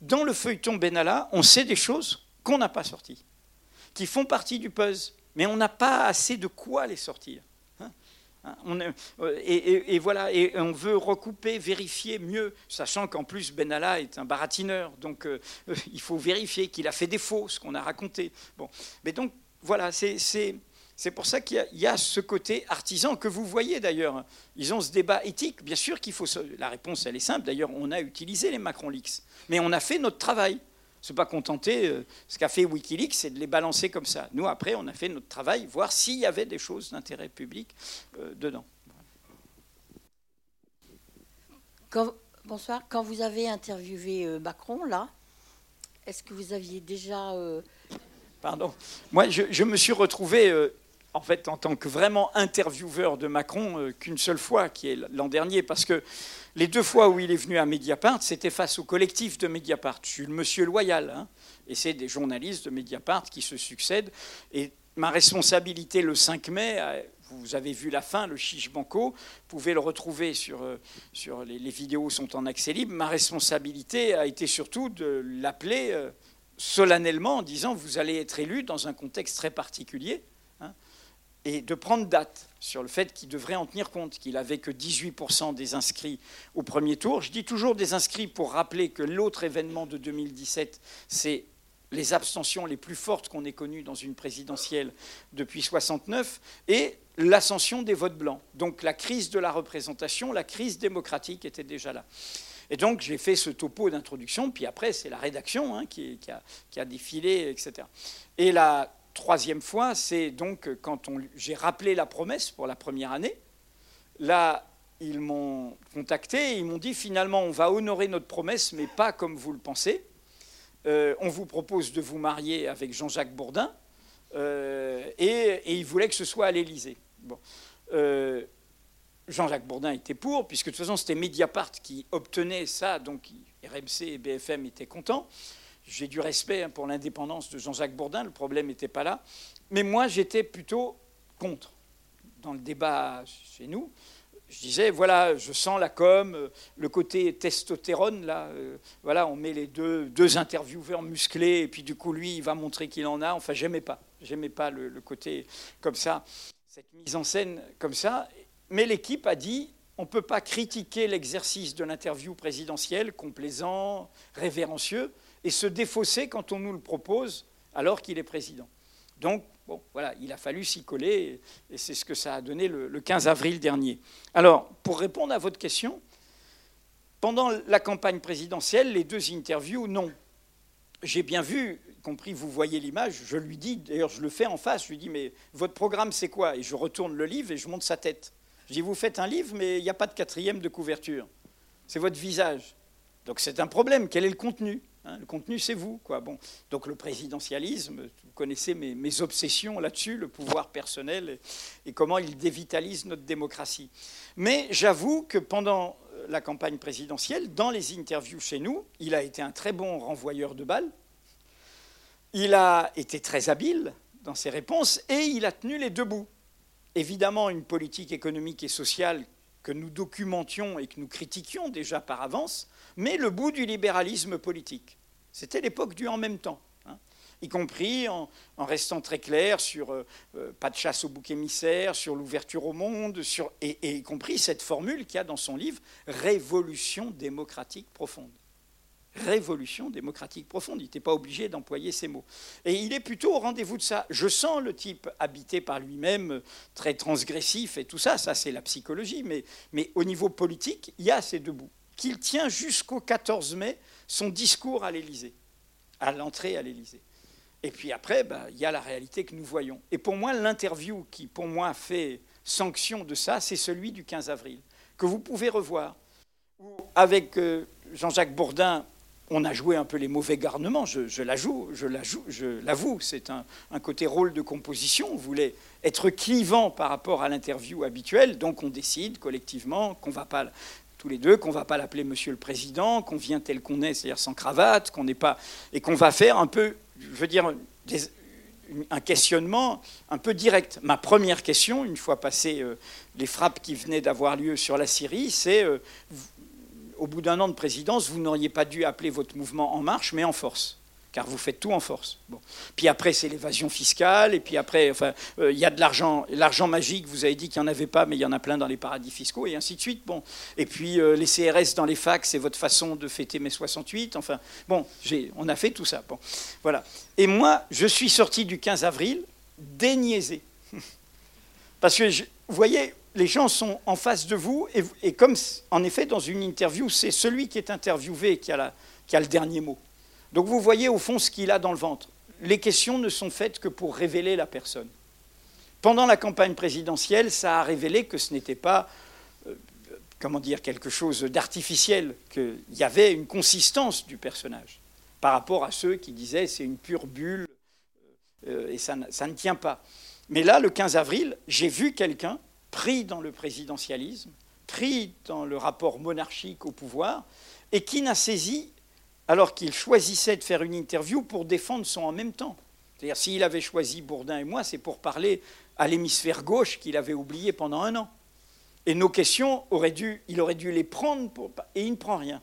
Dans le feuilleton Benalla, on sait des choses qu'on n'a pas sortis, qui font partie du puzzle, mais on n'a pas assez de quoi les sortir. Hein. Euh, et, voilà, et on veut recouper, vérifier mieux, sachant qu'en plus Benalla est un baratineur, donc euh, il faut vérifier qu'il a fait défaut, ce qu'on a raconté. Bon, mais donc voilà, c'est pour ça qu'il y, a ce côté artisan que vous voyez d'ailleurs. Ils ont ce débat éthique. Bien sûr qu'il faut. La réponse, elle est simple. D'ailleurs, on a utilisé les Macron Leaks, mais on a fait notre travail se pas contenter. Euh, ce qu'a fait Wikileaks, c'est de les balancer comme ça. Nous, après, on a fait notre travail, voir s'il y avait des choses d'intérêt public euh, dedans. bonsoir. Quand vous avez interviewé euh, Macron, là, est-ce que vous aviez déjà... Pardon. Moi, je, je, me suis retrouvé en fait, en tant que vraiment intervieweur de Macron, euh, qu'une seule fois, qui est l'an dernier, parce que les deux fois où il est venu à Mediapart, c'était face au collectif de Mediapart. Je suis le monsieur loyal, hein, et c'est des journalistes de Mediapart qui se succèdent. Et ma responsabilité le 5 mai, euh, vous avez vu la fin, le chiche banco, vous pouvez le retrouver sur, euh, sur les, les, vidéos sont en accès libre. Ma responsabilité a été surtout de l'appeler solennellement en disant vous allez être élu dans un contexte très particulier et de prendre date sur le fait qu'il devrait en tenir compte, qu'il n'avait que 18% des inscrits au premier tour. Je dis toujours des inscrits pour rappeler que l'autre événement de 2017, c'est les abstentions les plus fortes qu'on ait connues dans une présidentielle depuis 69 et l'ascension des votes blancs. Donc la crise de la représentation, la crise démocratique était déjà là. Et donc j'ai fait ce topo d'introduction, puis après c'est la rédaction hein, qui, a, qui, a, défilé, etc. Et la troisième fois, c'est donc quand j'ai rappelé la promesse pour la première année. Là, ils m'ont contacté et ils m'ont dit finalement, on va honorer notre promesse, mais pas comme vous le pensez. Euh, on vous propose de vous marier avec Jean-Jacques Bourdin. Euh, et, ils voulaient que ce soit à l'Élysée. Euh, Jean-Jacques Bourdin était pour, puisque de toute façon c'était Mediapart qui obtenait ça, donc RMC et BFM étaient contents. J'ai du respect hein, pour l'indépendance de Jean-Jacques Bourdin, le problème n'était pas là. Mais moi, j'étais plutôt contre. Dans le débat chez nous, je disais, voilà, je sens la com, euh, le côté testostérone, là, euh, voilà, on met les deux, deux intervieweurs musclés, et puis du coup, lui, il va montrer qu'il en a. Enfin, j'aimais pas. J'aimais pas le, le, côté comme ça, cette mise en scène comme ça. Mais l'équipe a dit, on ne peut pas critiquer l'exercice de l'interview présidentielle, complaisant, révérencieux, et se défausser quand on nous le propose alors qu'il est président. Donc, bon, voilà, il a fallu s'y coller, et c'est ce que ça a donné le, 15 avril dernier. Alors, pour répondre à votre question, pendant la campagne présidentielle, les deux interviews, non. J'ai bien vu, y compris vous voyez l'image, je lui dis, d'ailleurs je le fais en face, je lui dis, mais votre programme c'est quoi? Et je retourne le livre et je monte sa tête. Je dis, vous faites un livre, mais il n'y a pas de quatrième de couverture. C'est votre visage. Donc c'est un problème. Quel est le contenu? Hein Le contenu, c'est vous. Quoi. Bon. Donc le présidentialisme, vous connaissez mes, obsessions là-dessus, le pouvoir personnel et, comment il dévitalise notre démocratie. Mais j'avoue que pendant la campagne présidentielle, dans les interviews chez nous, il a été un très bon renvoyeur de balles. Il a été très habile dans ses réponses et il a tenu les deux bouts. Évidemment, une politique économique et sociale que nous documentions et que nous critiquions déjà par avance, mais le bout du libéralisme politique. C'était l'époque du en même temps, hein, y compris en, restant très clair sur euh, euh, pas de chasse au bouc émissaire, sur l'ouverture au monde, sur, et y compris cette formule qu'il y a dans son livre, Révolution démocratique profonde révolution démocratique profonde. Il n'était pas obligé d'employer ces mots. Et il est plutôt au rendez-vous de ça. Je sens le type habité par lui-même, très transgressif et tout ça, ça c'est la psychologie, mais, mais au niveau politique, il y a ces deux bouts. Qu'il tient jusqu'au 14 mai son discours à l'Élysée, à l'entrée à l'Élysée. Et puis après, bah, il y a la réalité que nous voyons. Et pour moi, l'interview qui, pour moi, fait sanction de ça, c'est celui du 15 avril, que vous pouvez revoir. Avec euh, Jean-Jacques Bourdin, on a joué un peu les mauvais garnements, je, je l'avoue, je l'avoue, c'est un, côté rôle de composition. On voulait être clivant par rapport à l'interview habituelle, donc on décide collectivement qu'on va pas tous les deux qu'on va pas l'appeler Monsieur le Président, qu'on vient tel qu'on est, c'est-à-dire sans cravate, qu'on n'est pas et qu'on va faire un peu, je veux dire, un questionnement un peu direct. Ma première question, une fois passées euh, les frappes qui venaient d'avoir lieu sur la Syrie, c'est euh, au bout d'un an de présidence, vous n'auriez pas dû appeler votre mouvement En Marche, mais En Force car vous faites tout en force. Bon. Puis après, c'est l'évasion fiscale, et puis après, enfin, euh, il y a de l'argent, l'argent magique, vous avez dit qu'il n'y en avait pas, mais il y en a plein dans les paradis fiscaux, et ainsi de suite. Bon. Et puis euh, les CRS dans les facs, c'est votre façon de fêter mai 68. Enfin, bon, on a fait tout ça. Bon. Voilà. Et moi, je suis sorti du 15 avril déniaisé. Parce que, vous voyez, les gens sont en face de vous, et, comme en effet dans une interview, c'est celui qui est interviewé qui a, le dernier mot. Donc vous voyez au fond ce qu'il a dans le ventre. Les questions ne sont faites que pour révéler la personne. Pendant la campagne présidentielle, ça a révélé que ce n'était pas, euh, comment dire, quelque chose d'artificiel, qu'il y avait une consistance du personnage par rapport à ceux qui disaient c'est une pure bulle euh, et ça ne tient pas. Mais là, le 15 avril, j'ai vu quelqu'un pris dans le présidentialisme, pris dans le rapport monarchique au pouvoir, et qui n'a saisi, alors qu'il choisissait de faire une interview pour défendre son en même temps. C'est-à-dire, s'il avait choisi Bourdin et moi, c'est pour parler à l'hémisphère gauche qu'il avait oublié pendant un an. Et nos questions, auraient dû, il aurait dû les prendre, et il ne prend rien.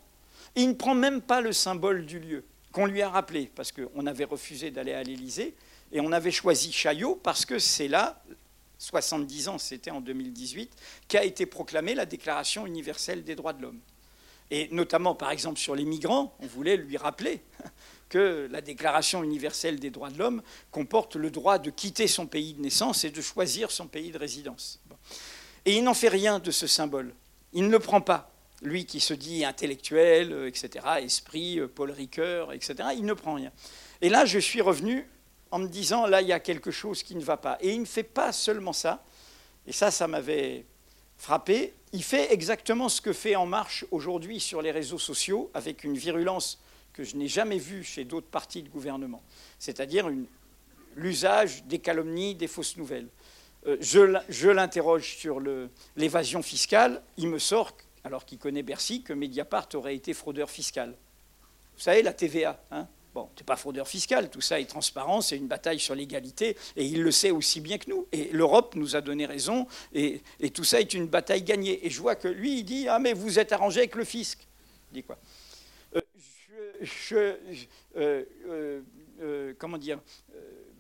il ne prend même pas le symbole du lieu, qu'on lui a rappelé, parce qu'on avait refusé d'aller à l'Élysée, et on avait choisi Chaillot parce que c'est là 70 ans, c'était en 2018, qu'a été proclamée la Déclaration universelle des droits de l'homme. Et notamment, par exemple, sur les migrants, on voulait lui rappeler que la Déclaration universelle des droits de l'homme comporte le droit de quitter son pays de naissance et de choisir son pays de résidence. Et il n'en fait rien de ce symbole. Il ne le prend pas. Lui qui se dit intellectuel, euh, etc., esprit, euh, Paul Ricoeur, etc., il ne prend rien. Et là, je suis revenu en me disant, là, il y a quelque chose qui ne va pas. Et il ne fait pas seulement ça, et ça, ça m'avait frappé, il fait exactement ce que fait En Marche aujourd'hui sur les réseaux sociaux, avec une virulence que je n'ai jamais vue chez d'autres partis de gouvernement, c'est-à-dire l'usage des calomnies, des fausses nouvelles. Euh, je, l'interroge sur l'évasion fiscale, il me sort, alors qu'il connaît Bercy, que Mediapart aurait été fraudeur fiscal. Vous savez, la TVA, hein Bon, n'est pas fraudeur fiscal, tout ça est transparent, c'est une bataille sur l'égalité, et il le sait aussi bien que nous. Et l'Europe nous a donné raison, et, tout ça est une bataille gagnée. Et je vois que lui, il dit Ah, mais vous êtes arrangé avec le fisc. Il dit quoi? Euh, je, euh, euh, Comment dire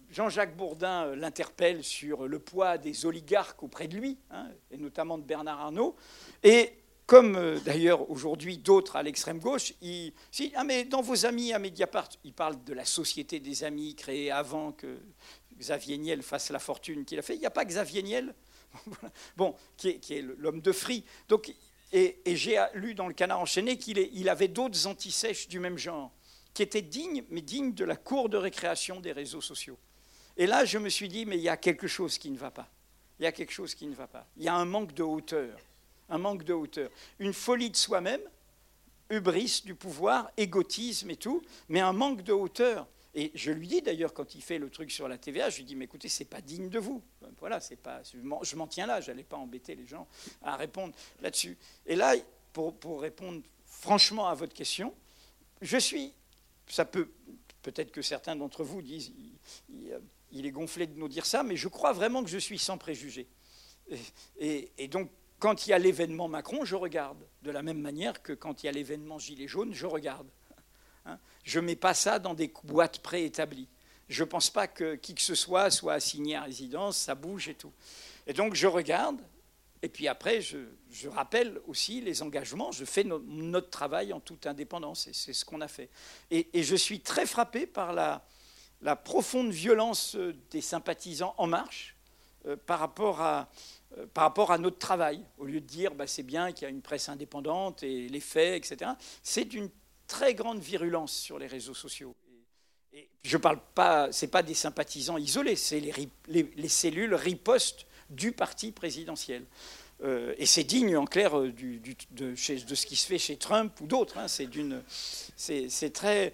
Jean-Jacques Bourdin l'interpelle sur le poids des oligarques auprès de lui, hein, et notamment de Bernard Arnault. Et comme euh, d'ailleurs aujourd'hui d'autres à l'extrême gauche, il, si, ah mais dans vos amis à Mediapart, il parle de la société des amis créée avant que Xavier Niel fasse la fortune qu'il a fait. Il n'y a pas Xavier Niel, bon, qui est, l'homme de Free. Donc, et, j'ai lu dans le Canard enchaîné qu'il il avait d'autres antisèches du même genre, qui étaient dignes, mais dignes de la cour de récréation des réseaux sociaux. Et là, je me suis dit, mais il y a quelque chose qui ne va pas. Il y a quelque chose qui ne va pas. Il y a un manque de hauteur un manque de hauteur, une folie de soi-même, hubris du pouvoir, égotisme et tout, mais un manque de hauteur. Et je lui dis d'ailleurs quand il fait le truc sur la TVA, je lui dis mais écoutez c'est pas digne de vous. Voilà c'est pas je m'en tiens là, j'allais pas embêter les gens à répondre là-dessus. Et là pour, répondre franchement à votre question, je suis ça peut peut-être que certains d'entre vous disent il, est gonflé de nous dire ça, mais je crois vraiment que je suis sans préjugés. Et donc quand il y a l'événement Macron, je regarde de la même manière que quand il y a l'événement Gilets jaunes, je regarde. Hein. Je ne mets pas ça dans des boîtes préétablies. Je ne pense pas que qui que ce soit soit assigné à résidence, ça bouge et tout. Et donc je regarde, et puis après je, rappelle aussi les engagements, je fais notre travail en toute indépendance, et c'est ce qu'on a fait. Et, je suis très frappé par la, profonde violence des sympathisants En Marche euh, par, rapport à, par rapport à notre travail. Au lieu de dire bah, c'est bien qu'il y a une presse indépendante et les faits, etc., c'est d'une très grande virulence sur les réseaux sociaux. Et je parle pas, c'est pas des sympathisants isolés, c'est les, cellules ripostes du parti présidentiel. Euh, et c'est digne, en clair, euh, de, ce qui se fait chez Trump ou d'autres. Hein. C'est d'une, c'est très,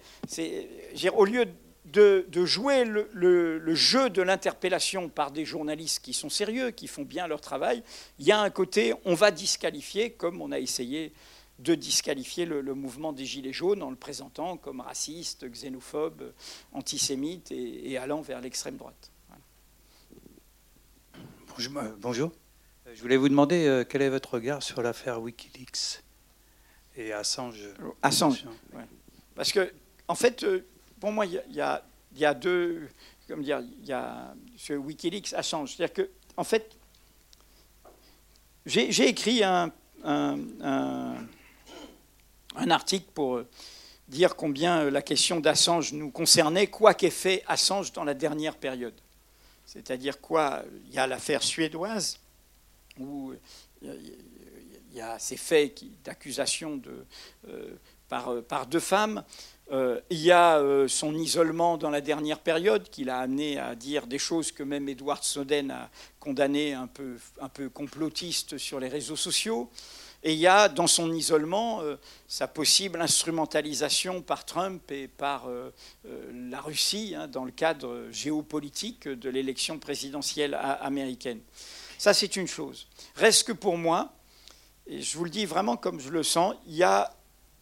au lieu de, jouer le, le, jeu de l'interpellation par des journalistes qui sont sérieux, qui font bien leur travail, il y a un côté, on va disqualifier, comme on a essayé de disqualifier le, mouvement des Gilets jaunes en le présentant comme raciste, xénophobe, antisémite et, allant vers l'extrême droite. Bonjour. Euh, je voulais vous demander euh, quel est votre regard sur l'affaire Wikileaks et Assange? Assange, Parce que, en fait, euh, pour moi, il y, a, deux. Comme dire, il y a ce Wikileaks Assange. C'est-à-dire que, en fait, j'ai écrit un article pour euh, dire combien euh, la question d'Assange nous concernait, quoi qu'ait fait Assange dans la dernière période. C'est-à-dire quoi Il y a l'affaire suédoise, où euh, il y a ces faits d'accusation par, par, deux femmes. Il y a son isolement dans la dernière période qui l'a amené à dire des choses que même Edward Snowden a condamnées un peu, un peu complotistes sur les réseaux sociaux. Et il y a dans son isolement euh, sa possible instrumentalisation par Trump et par euh, euh, la Russie hein, dans le cadre géopolitique de l'élection présidentielle américaine. Ça, c'est une chose. Reste que pour moi, et je vous le dis vraiment comme je le sens, il y a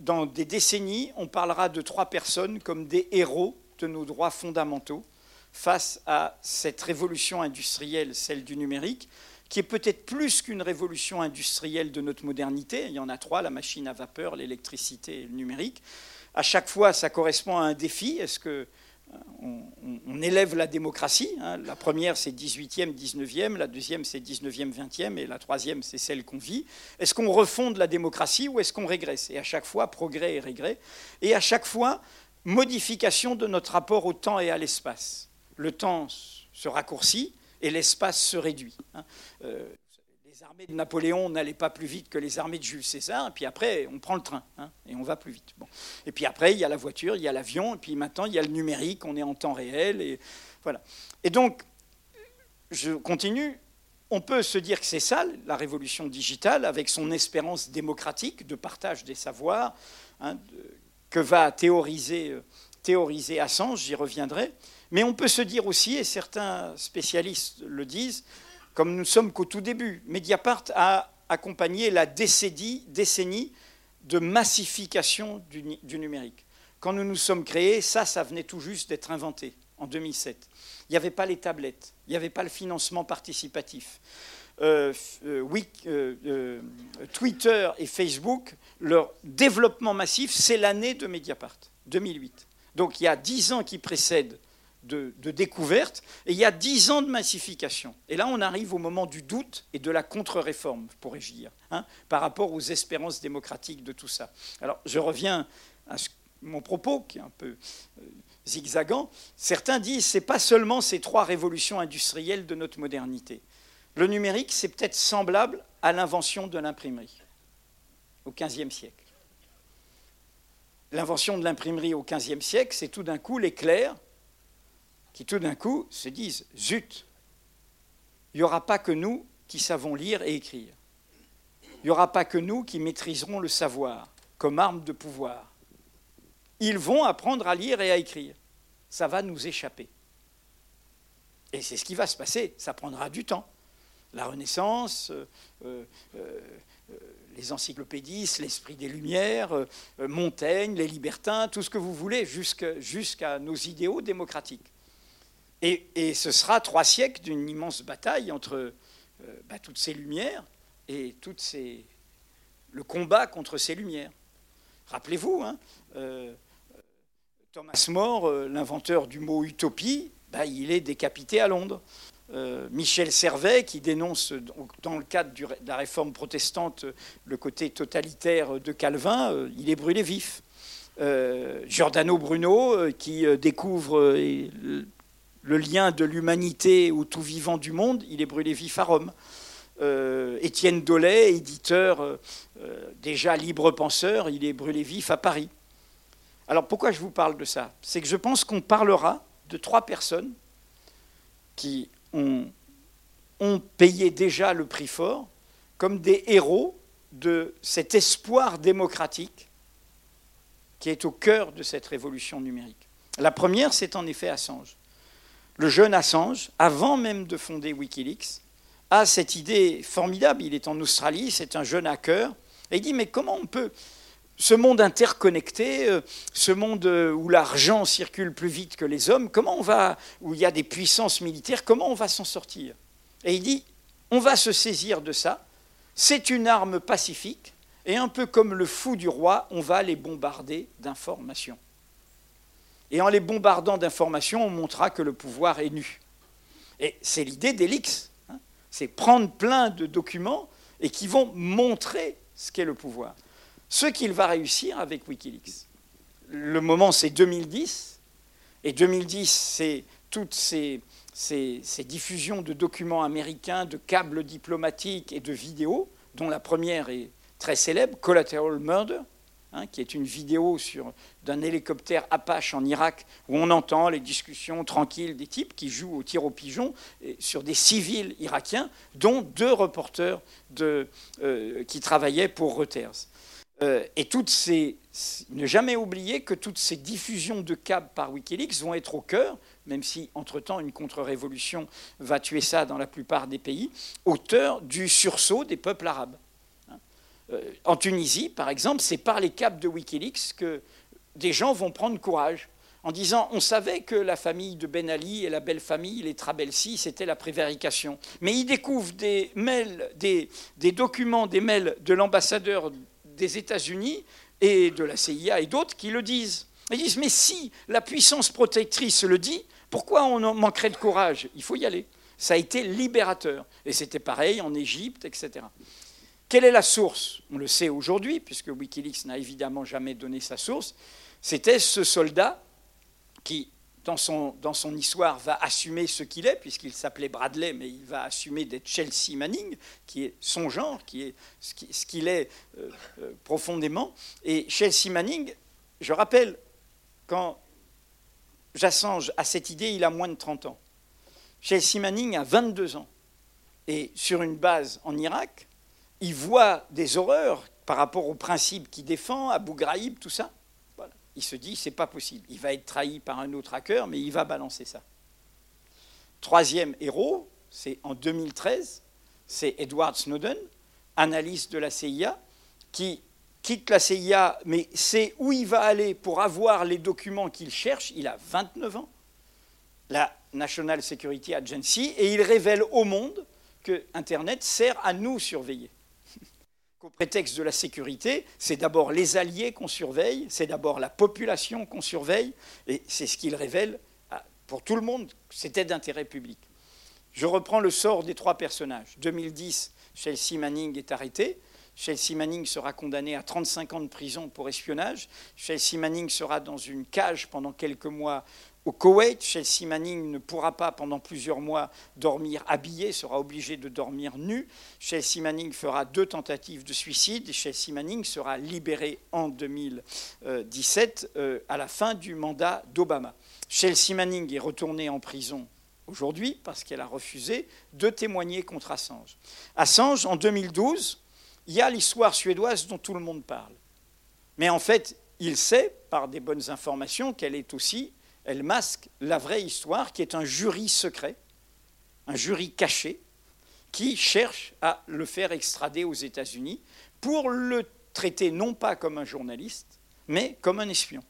dans des décennies, on parlera de trois personnes comme des héros de nos droits fondamentaux face à cette révolution industrielle, celle du numérique qui est peut-être plus qu'une révolution industrielle de notre modernité. Il y en a trois, la machine à vapeur, l'électricité et le numérique. À chaque fois, ça correspond à un défi. Est-ce que euh, on, élève la démocratie. Hein la première, c'est 18e, 19e, la deuxième, c'est 19e, 20e, et la troisième, c'est celle qu'on vit. Est-ce qu'on refonde la démocratie ou est-ce qu'on régresse? Et à chaque fois, progrès et régrès. Et à chaque fois, modification de notre rapport au temps et à l'espace. Le temps se raccourcit, et l'espace se réduit. Hein. Euh, les armées de Napoléon n'allaient pas plus vite que les armées de Jules César, et puis après, on prend le train, hein, et on va plus vite. Bon. Et puis après, il y a la voiture, il y a l'avion, et puis maintenant, il y a le numérique, on est en temps réel, et voilà. Et donc, je continue. On peut se dire que c'est ça, la révolution digitale, avec son espérance démocratique de partage des savoirs, hein, que va théoriser, euh, théoriser Assange, j'y reviendrai. Mais on peut se dire aussi, et certains spécialistes le disent, comme nous sommes qu'au tout début, Mediapart a accompagné la décennie, décennie de massification du, numérique. Quand nous nous sommes créés, ça, ça venait tout juste d'être inventé en 2007. Il n'y avait pas les tablettes, il n'y avait pas le financement participatif. Euh, euh, euh, Twitter et Facebook, leur développement massif, c'est l'année de Mediapart, 2008. Donc il y a dix ans qui précèdent de, découverte, et il y a dix ans de massification. Et là, on arrive au moment du doute et de la contre-réforme, pourrais-je dire, hein, par rapport aux espérances démocratiques de tout ça. Alors, je reviens à mon propos, qui est un peu euh, zigzagant. Certains disent c'est pas seulement ces trois révolutions industrielles de notre modernité. Le numérique, c'est peut-être semblable à l'invention de l'imprimerie au XVe siècle. L'invention de l'imprimerie au XVe siècle, c'est tout d'un coup l'éclair qui tout d'un coup se disent Zut, il n'y aura pas que nous qui savons lire et écrire. Il n'y aura pas que nous qui maîtriserons le savoir. comme arme de pouvoir. Ils vont apprendre à lire et à écrire. Ça va nous échapper. Et c'est ce qui va se passer. Ça prendra du temps. La Renaissance, euh, euh, euh, les encyclopédies, l'esprit des Lumières, Montaigne, les libertins, tout ce que vous voulez, jusqu'à nos idéaux démocratiques. Et, ce sera trois siècles d'une immense bataille entre bah, toutes ces lumières et le combat contre ces lumières. Rappelez-vous, hein, Thomas More, l'inventeur du mot utopie, bah, il est décapité à Londres. Euh, Michel Servet, qui dénonce dans le cadre de la réforme protestante le côté totalitaire de Calvin, euh, il est brûlé vif. Euh, Giordano Bruno, qui découvre le lien de l'humanité au tout vivant du monde, il est brûlé vif à Rome. Étienne Dollet, éditeur déjà libre penseur, il est brûlé vif à Paris. Alors pourquoi je vous parle de ça? C'est que je pense qu'on parlera de trois personnes qui ont payé déjà le prix fort comme des héros de cet espoir démocratique qui est au cœur de cette révolution numérique. La première, c'est en effet Assange. Le jeune Assange, avant même de fonder Wikileaks, a cette idée formidable. Il est en Australie, c'est un jeune hacker, et il dit, mais comment on peut ce monde interconnecté, euh, ce monde euh, où l'argent circule plus vite que les hommes, comment on va, où il y a des puissances militaires, comment on va s'en sortir? Et il dit, on va se saisir de ça, c'est une arme pacifique, et un peu comme le fou du roi, on va les bombarder d'informations. Et en les bombardant d'informations, on montrera que le pouvoir est nu. Et c'est l'idée d'Elix, hein. c'est prendre plein de documents et qui vont montrer ce qu'est le pouvoir ce qu'il va réussir avec Wikileaks. Le moment, c'est 2010, et 2010, c'est toutes ces, diffusions de documents américains, de câbles diplomatiques et de vidéos, dont la première est très célèbre, Collateral Murder, hein, qui est une vidéo d'un hélicoptère Apache en Irak, où on entend les discussions tranquilles des types qui jouent au tir au pigeon sur des civils irakiens, dont deux reporters euh, qui travaillaient pour Reuters. Euh, et toutes ces, ne jamais oublier que toutes ces diffusions de câbles par Wikileaks vont être au cœur, même si entre-temps une contre-révolution va tuer ça dans la plupart des pays, auteur du sursaut des peuples arabes. Hein. Euh, en Tunisie, par exemple, c'est par les câbles de Wikileaks que des gens vont prendre courage en disant on savait que la famille de Ben Ali et la belle famille, les Trabelsi, c'était la prévarication. Mais ils découvrent des mails, des, des documents, des mails de l'ambassadeur des États-Unis et de la CIA et d'autres qui le disent. Ils disent, mais si la puissance protectrice le dit, pourquoi on manquerait de courage? Il faut y aller. Ça a été libérateur. Et c'était pareil en Égypte, etc. Quelle est la source? On le sait aujourd'hui, puisque Wikileaks n'a évidemment jamais donné sa source. C'était ce soldat qui dans son, histoire, va assumer ce qu'il est, puisqu'il s'appelait Bradley, mais il va assumer d'être Chelsea Manning, qui est son genre, qui est ce qu'il est euh, euh, profondément. Et Chelsea Manning, je rappelle, quand j'assange à cette idée, il a moins de 30 ans. Chelsea Manning a 22 ans. Et sur une base en Irak, il voit des horreurs par rapport aux principes qu'il défend, Abu Ghraib, tout ça il se dit c'est pas possible. Il va être trahi par un autre hacker, mais il va balancer ça. Troisième héros, c'est en 2013, c'est Edward Snowden, analyste de la CIA, qui quitte la CIA, mais sait où il va aller pour avoir les documents qu'il cherche. Il a 29 ans, la National Security Agency, et il révèle au monde que Internet sert à nous surveiller qu'au prétexte de la sécurité, c'est d'abord les alliés qu'on surveille, c'est d'abord la population qu'on surveille, et c'est ce qu'il révèle pour tout le monde, c'était d'intérêt public. Je reprends le sort des trois personnages. 2010, Chelsea Manning est arrêté. Chelsea Manning sera condamné à 35 ans de prison pour espionnage. Chelsea Manning sera dans une cage pendant quelques mois au Koweït, Chelsea Manning ne pourra pas pendant plusieurs mois dormir habillé, sera obligé de dormir nu. Chelsea Manning fera deux tentatives de suicide Chelsea Manning sera libéré en 2017 euh, à la fin du mandat d'Obama. Chelsea Manning est retournée en prison aujourd'hui parce qu'elle a refusé de témoigner contre Assange. Assange, en 2012, il y a l'histoire suédoise dont tout le monde parle. Mais en fait, il sait, par des bonnes informations, qu'elle est aussi, elle masque la vraie histoire, qui est un jury secret, un jury caché, qui cherche à le faire extrader aux États-Unis pour le traiter non pas comme un journaliste, mais comme un espion.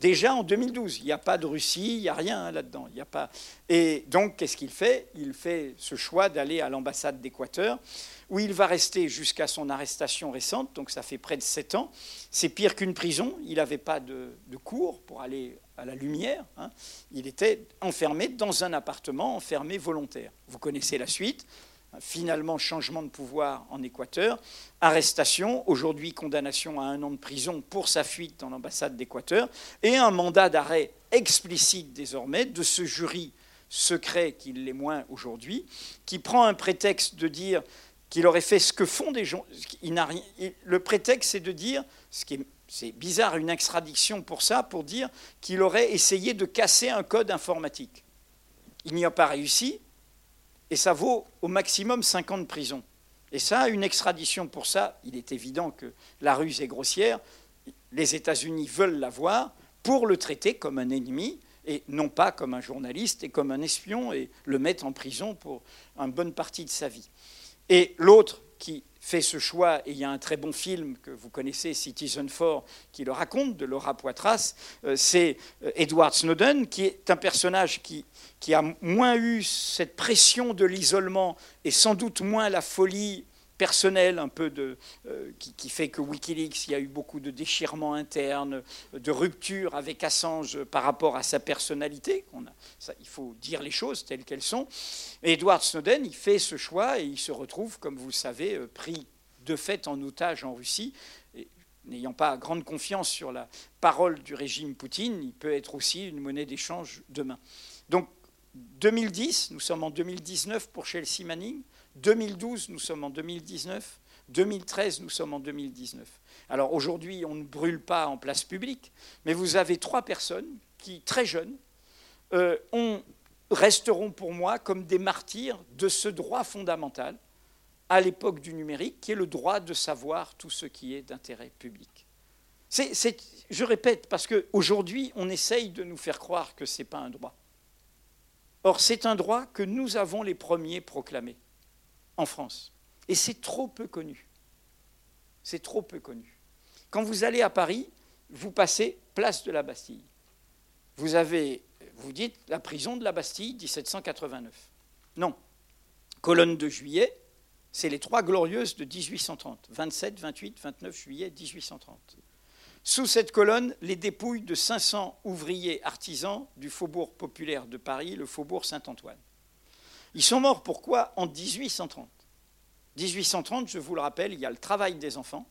Déjà en 2012, il n'y a pas de Russie, il n'y a rien là-dedans. Il a pas. Et donc, qu'est-ce qu'il fait? Il fait ce choix d'aller à l'ambassade d'Équateur, où il va rester jusqu'à son arrestation récente, donc ça fait près de sept ans. C'est pire qu'une prison, il n'avait pas de, cours pour aller à la lumière. Hein. Il était enfermé dans un appartement, enfermé volontaire. Vous connaissez la suite finalement changement de pouvoir en Équateur, arrestation, aujourd'hui condamnation à un an de prison pour sa fuite dans l'ambassade d'Équateur, et un mandat d'arrêt explicite désormais de ce jury secret qu'il l'est moins aujourd'hui, qui prend un prétexte de dire qu'il aurait fait ce que font des gens. Le prétexte, c'est de dire, ce qui est, c'est bizarre, une extradition pour ça, pour dire qu'il aurait essayé de casser un code informatique. Il n'y a pas réussi, et ça vaut au maximum 5 ans de prison. Et ça, une extradition pour ça, il est évident que la ruse est grossière. Les États-Unis veulent l'avoir pour le traiter comme un ennemi et non pas comme un journaliste et comme un espion et le mettre en prison pour une bonne partie de sa vie. Et l'autre qui fait ce choix, et il y a un très bon film que vous connaissez, Citizen Four, qui le raconte, de Laura Poitras, euh, c'est euh, Edward Snowden, qui est un personnage qui, qui a moins eu cette pression de l'isolement et sans doute moins la folie personnelle un peu de, euh, qui, fait que Wikileaks, il y a eu beaucoup de déchirements internes, de ruptures avec Assange par rapport à sa personnalité. ça, il faut dire les choses telles qu'elles sont. Et Edward Snowden, il fait ce choix et il se retrouve, comme vous le savez, euh, pris de fait en otage en Russie. N'ayant pas grande confiance sur la parole du régime Poutine, il peut être aussi une monnaie d'échange demain. Donc 2010, nous sommes en 2019 pour Chelsea Manning. 2012, nous sommes en 2019. 2013, nous sommes en 2019. Alors aujourd'hui, on ne brûle pas en place publique, mais vous avez trois personnes qui, très jeunes, euh, resteront pour moi comme des martyrs de ce droit fondamental à l'époque du numérique, qui est le droit de savoir tout ce qui est d'intérêt public. je répète, parce qu'aujourd'hui, on essaye de nous faire croire que ce n'est pas un droit. Or, c'est un droit que nous avons les premiers proclamés en France. Et c'est trop peu connu. C'est trop peu connu. Quand vous allez à Paris, vous passez place de la Bastille. Vous avez, vous dites, la prison de la Bastille, 1789. Non. Colonne de juillet, c'est les trois glorieuses de 1830. 27, 28, 29 juillet 1830. Sous cette colonne, les dépouilles de 500 ouvriers artisans du faubourg populaire de Paris, le faubourg Saint-Antoine. Ils sont morts pourquoi En 1830. 1830, je vous le rappelle, il y a le travail des enfants,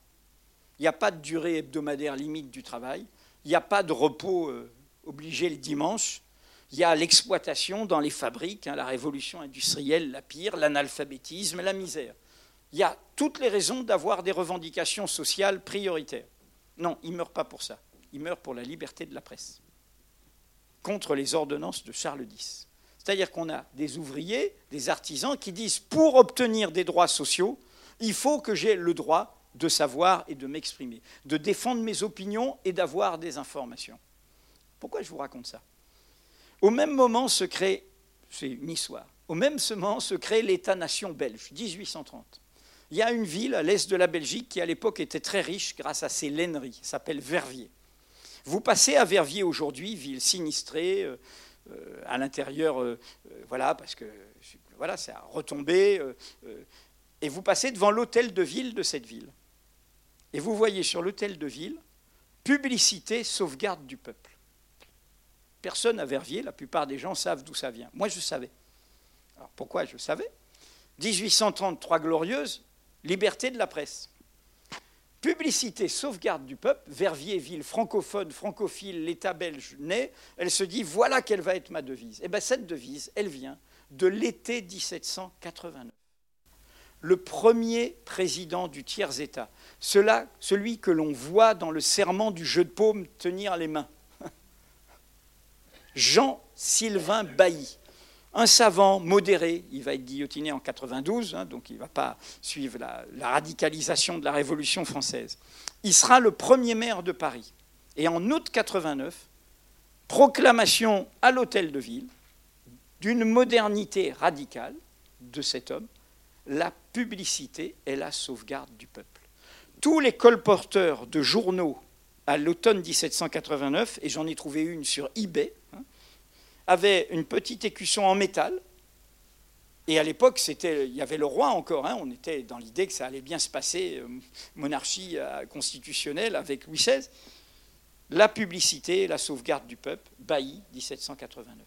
il n'y a pas de durée hebdomadaire limite du travail, il n'y a pas de repos euh, obligé le dimanche, il y a l'exploitation dans les fabriques, hein, la révolution industrielle, la pire, l'analphabétisme, la misère. Il y a toutes les raisons d'avoir des revendications sociales prioritaires. Non, il ne meurt pas pour ça. Il meurt pour la liberté de la presse, contre les ordonnances de Charles X. C'est-à-dire qu'on a des ouvriers, des artisans qui disent, pour obtenir des droits sociaux, il faut que j'ai le droit de savoir et de m'exprimer, de défendre mes opinions et d'avoir des informations. Pourquoi je vous raconte ça? Au même moment se crée, c'est une histoire, au même moment se crée l'État-nation belge, 1830. Il y a une ville à l'est de la Belgique qui, à l'époque, était très riche grâce à ses laineries, s'appelle Verviers. Vous passez à Verviers aujourd'hui, ville sinistrée, euh, à l'intérieur, euh, voilà, parce que voilà, ça a retombé, et vous passez devant l'hôtel de ville de cette ville. Et vous voyez sur l'hôtel de ville, publicité sauvegarde du peuple. Personne à Verviers, la plupart des gens savent d'où ça vient. Moi, je savais. Alors pourquoi je savais? 1833 glorieuse, Liberté de la presse. Publicité, sauvegarde du peuple, Verviers, ville francophone, francophile, l'État belge naît, elle se dit voilà quelle va être ma devise. Et eh bien cette devise, elle vient de l'été 1789. Le premier président du tiers-État, celui que l'on voit dans le serment du jeu de paume tenir les mains, Jean-Sylvain Bailly. Un savant modéré, il va être guillotiné en 92, hein, donc il ne va pas suivre la, radicalisation de la Révolution française. Il sera le premier maire de Paris. Et en août 89, proclamation à l'hôtel de ville d'une modernité radicale de cet homme, la publicité est la sauvegarde du peuple. Tous les colporteurs de journaux à l'automne 1789, et j'en ai trouvé une sur eBay, hein, avaient une petite écusson en métal. Et à l'époque, il y avait le roi encore. Hein, on était dans l'idée que ça allait bien se passer, euh, monarchie euh, constitutionnelle avec Louis XVI. La publicité, la sauvegarde du peuple, Bailly, 1789.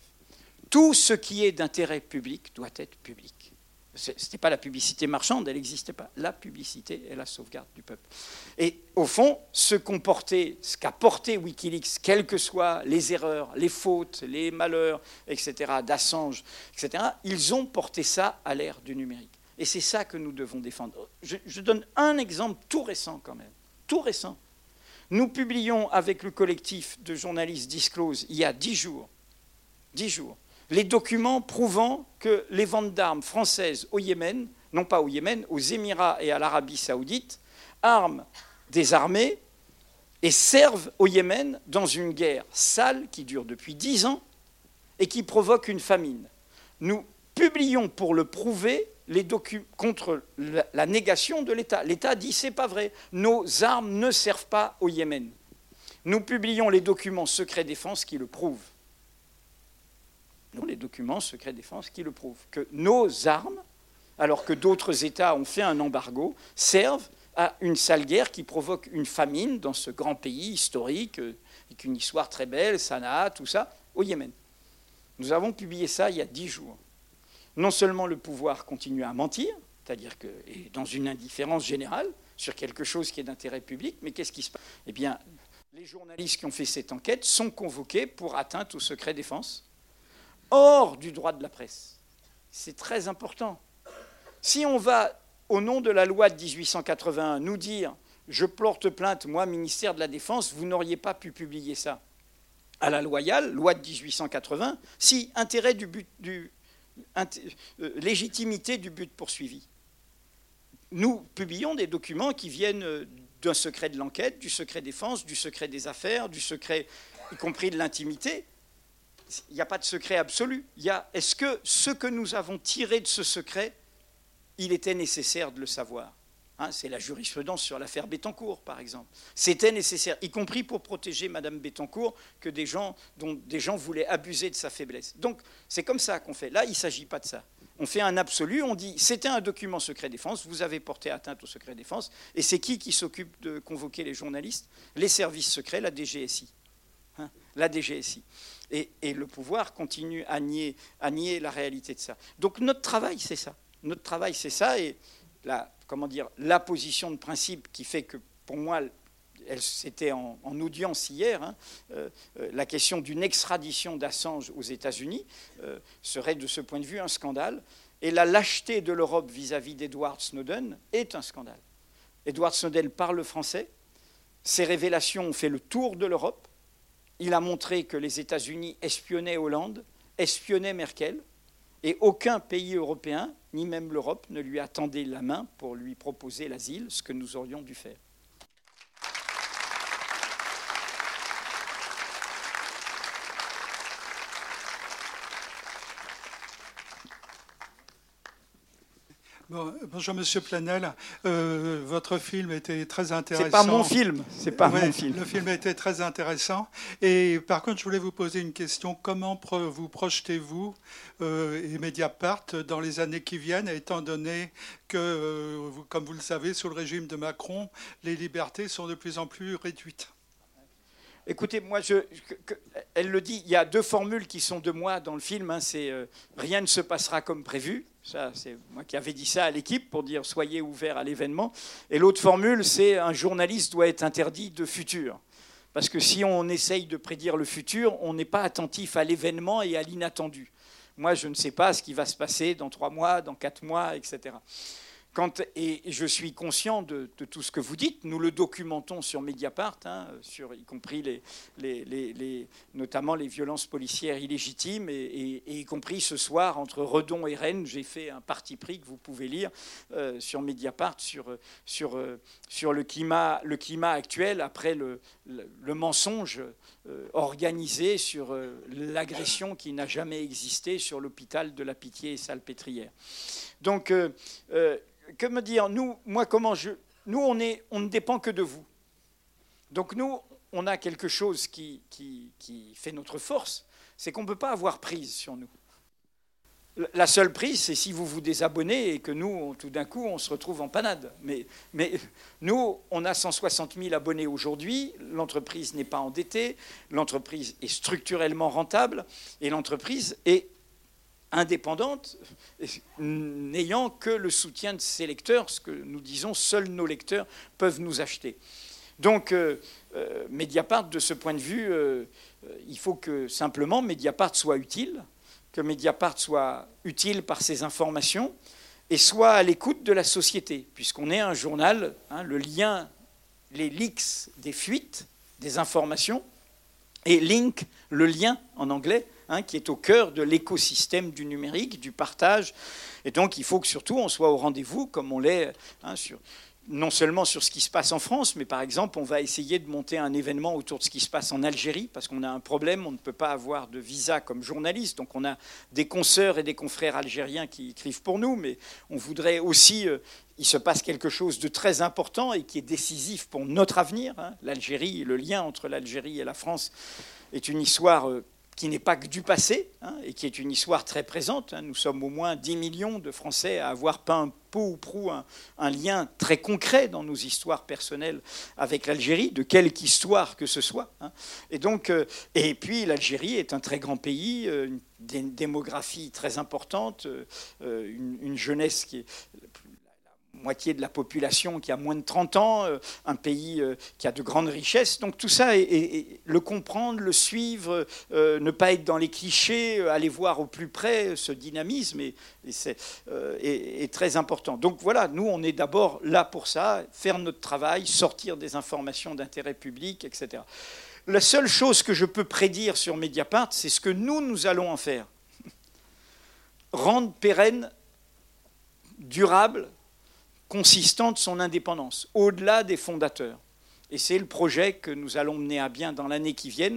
Tout ce qui est d'intérêt public doit être public. Ce n'était pas la publicité marchande, elle n'existait pas. La publicité est la sauvegarde du peuple. Et au fond, ce qu'a porté Wikileaks, quelles que soient les erreurs, les fautes, les malheurs, etc., d'Assange, etc., ils ont porté ça à l'ère du numérique. Et c'est ça que nous devons défendre. Je, je donne un exemple tout récent quand même, tout récent. Nous publions avec le collectif de journalistes Disclose il y a dix jours, dix jours, les documents prouvant que les ventes d'armes françaises au Yémen, non pas au Yémen, aux Émirats et à l'Arabie saoudite, arment des armées et servent au Yémen dans une guerre sale qui dure depuis dix ans et qui provoque une famine. Nous publions pour le prouver contre la, négation de l'État. L'État dit c'est pas vrai, nos armes ne servent pas au Yémen. Nous publions les documents secret défense qui le prouvent les documents secret défense qui le prouvent, que nos armes, alors que d'autres États ont fait un embargo, servent à une sale guerre qui provoque une famine dans ce grand pays historique, euh, avec une histoire très belle, Sanaa, tout ça, au Yémen. Nous avons publié ça il y a dix jours. Non seulement le pouvoir continue à mentir, c'est-à-dire que, dans une indifférence générale sur quelque chose qui est d'intérêt public, mais qu'est-ce qui se passe? Eh bien, les journalistes qui ont fait cette enquête sont convoqués pour atteinte au secret défense hors du droit de la presse. C'est très important. Si on va, au nom de la loi de 1881, nous dire je porte plainte, moi, ministère de la Défense, vous n'auriez pas pu publier ça à la loyale, loi de 1880, si intérêt du but, du, euh, légitimité du but poursuivi. Nous publions des documents qui viennent euh, d'un secret de l'enquête, du secret défense, du secret des affaires, du secret, y compris de l'intimité il n'y a pas de secret absolu. Est-ce que ce que nous avons tiré de ce secret, il était nécessaire de le savoir hein, C'est la jurisprudence sur l'affaire Bettencourt, par exemple. C'était nécessaire, y compris pour protéger Madame Bettencourt, que des gens, dont des gens voulaient abuser de sa faiblesse. Donc, c'est comme ça qu'on fait. Là, il ne s'agit pas de ça. On fait un absolu, on dit c'était un document secret défense, vous avez porté atteinte au secret défense, et c'est qui qui s'occupe de convoquer les journalistes? Les services secrets, la DGSI. Hein, la DGSI et, le pouvoir continue à nier, la réalité de ça. Donc notre travail, c'est ça. Notre travail, c'est ça, et la, comment dire, la position de principe qui fait que, pour moi, c'était en, audience hier, hein, euh, euh, la question d'une extradition d'Assange aux États-Unis euh, serait de ce point de vue un scandale. Et la lâcheté de l'Europe vis-à-vis d'Edward Snowden est un scandale. Edward Snowden parle français, ses révélations ont fait le tour de l'Europe, il a montré que les États-Unis espionnaient Hollande, espionnaient Merkel, et aucun pays européen, ni même l'Europe, ne lui a tendu la main pour lui proposer l'asile, ce que nous aurions dû faire. Bonjour Monsieur Planel. Euh, votre film était très intéressant. C'est pas mon film. C'est pas mon film. Le film était très intéressant. Et par contre, je voulais vous poser une question. Comment vous projetez-vous euh, et Mediapart dans les années qui viennent, étant donné que, euh, comme vous le savez, sous le régime de Macron, les libertés sont de plus en plus réduites? Écoutez, moi, je, elle le dit, il y a deux formules qui sont de moi dans le film. Hein, c'est rien ne se passera comme prévu. C'est moi qui avais dit ça à l'équipe pour dire soyez ouverts à l'événement. Et l'autre formule, c'est un journaliste doit être interdit de futur. Parce que si on essaye de prédire le futur, on n'est pas attentif à l'événement et à l'inattendu. Moi, je ne sais pas ce qui va se passer dans trois mois, dans quatre mois, etc. Et je suis conscient de, tout ce que vous dites. Nous le documentons sur Mediapart, hein, y compris notamment les violences policières illégitimes, et, y compris ce soir entre Redon et Rennes, j'ai fait un parti pris que vous pouvez lire euh, sur Mediapart sur, sur le, climat, actuel après le, mensonge euh, organisé sur euh, l'agression qui n'a jamais existé sur l'hôpital de la Pitié et Salpêtrière. Donc que me dire? Nous, moi, comment je. Nous, on, est, on ne dépend que de vous. Donc, nous, on a quelque chose qui, qui, fait notre force, c'est qu'on ne peut pas avoir prise sur nous. La seule prise, c'est si vous vous désabonnez et que nous, tout d'un coup, on se retrouve en panade. Mais, nous, on a 160 000 abonnés aujourd'hui, l'entreprise n'est pas endettée, l'entreprise est structurellement rentable et l'entreprise est indépendante, n'ayant que le soutien de ses lecteurs, ce que nous disons, seuls nos lecteurs peuvent nous acheter. Donc, euh, euh, Mediapart, de ce point de vue, euh, il faut que simplement Mediapart soit utile, que Mediapart soit utile par ses informations et soit à l'écoute de la société, puisqu'on est un journal, hein, le lien, les leaks des fuites, des informations, et link, le lien en anglais, Hein, qui est au cœur de l'écosystème du numérique, du partage. Et donc, il faut que surtout on soit au rendez-vous, comme on l'est hein, sur, non seulement sur ce qui se passe en France, mais par exemple, on va essayer de monter un événement autour de ce qui se passe en Algérie, parce qu'on a un problème, on ne peut pas avoir de visa comme journaliste. Donc on a des consoeurs et des confrères algériens qui écrivent pour nous, mais on voudrait aussi... Euh, il se passe quelque chose de très important et qui est décisif pour notre avenir. Hein. L'Algérie, le lien entre l'Algérie et la France est une histoire euh, qui n'est pas que du passé, hein, et qui est une histoire très présente. Hein. Nous sommes au moins 10 millions de Français à avoir peint peu ou prou un, lien très concret dans nos histoires personnelles avec l'Algérie, de quelque histoire que ce soit. Hein. Et, donc, euh, et puis l'Algérie est un très grand pays, euh, une démographie très importante, euh, une, une jeunesse qui est moitié de la population qui a moins de 30 ans, euh, un pays euh, qui a de grandes richesses. Donc tout ça, et, le comprendre, le suivre, euh, ne pas être dans les clichés, aller voir au plus près ce dynamisme est, est, très important. Donc voilà, nous, on est d'abord là pour ça, faire notre travail, sortir des informations d'intérêt public, etc. La seule chose que je peux prédire sur Mediapart, c'est ce que nous, nous allons en faire. Rendre pérenne, durable, consistant de son indépendance, au-delà des fondateurs. Et c'est le projet que nous allons mener à bien dans l'année qui vient.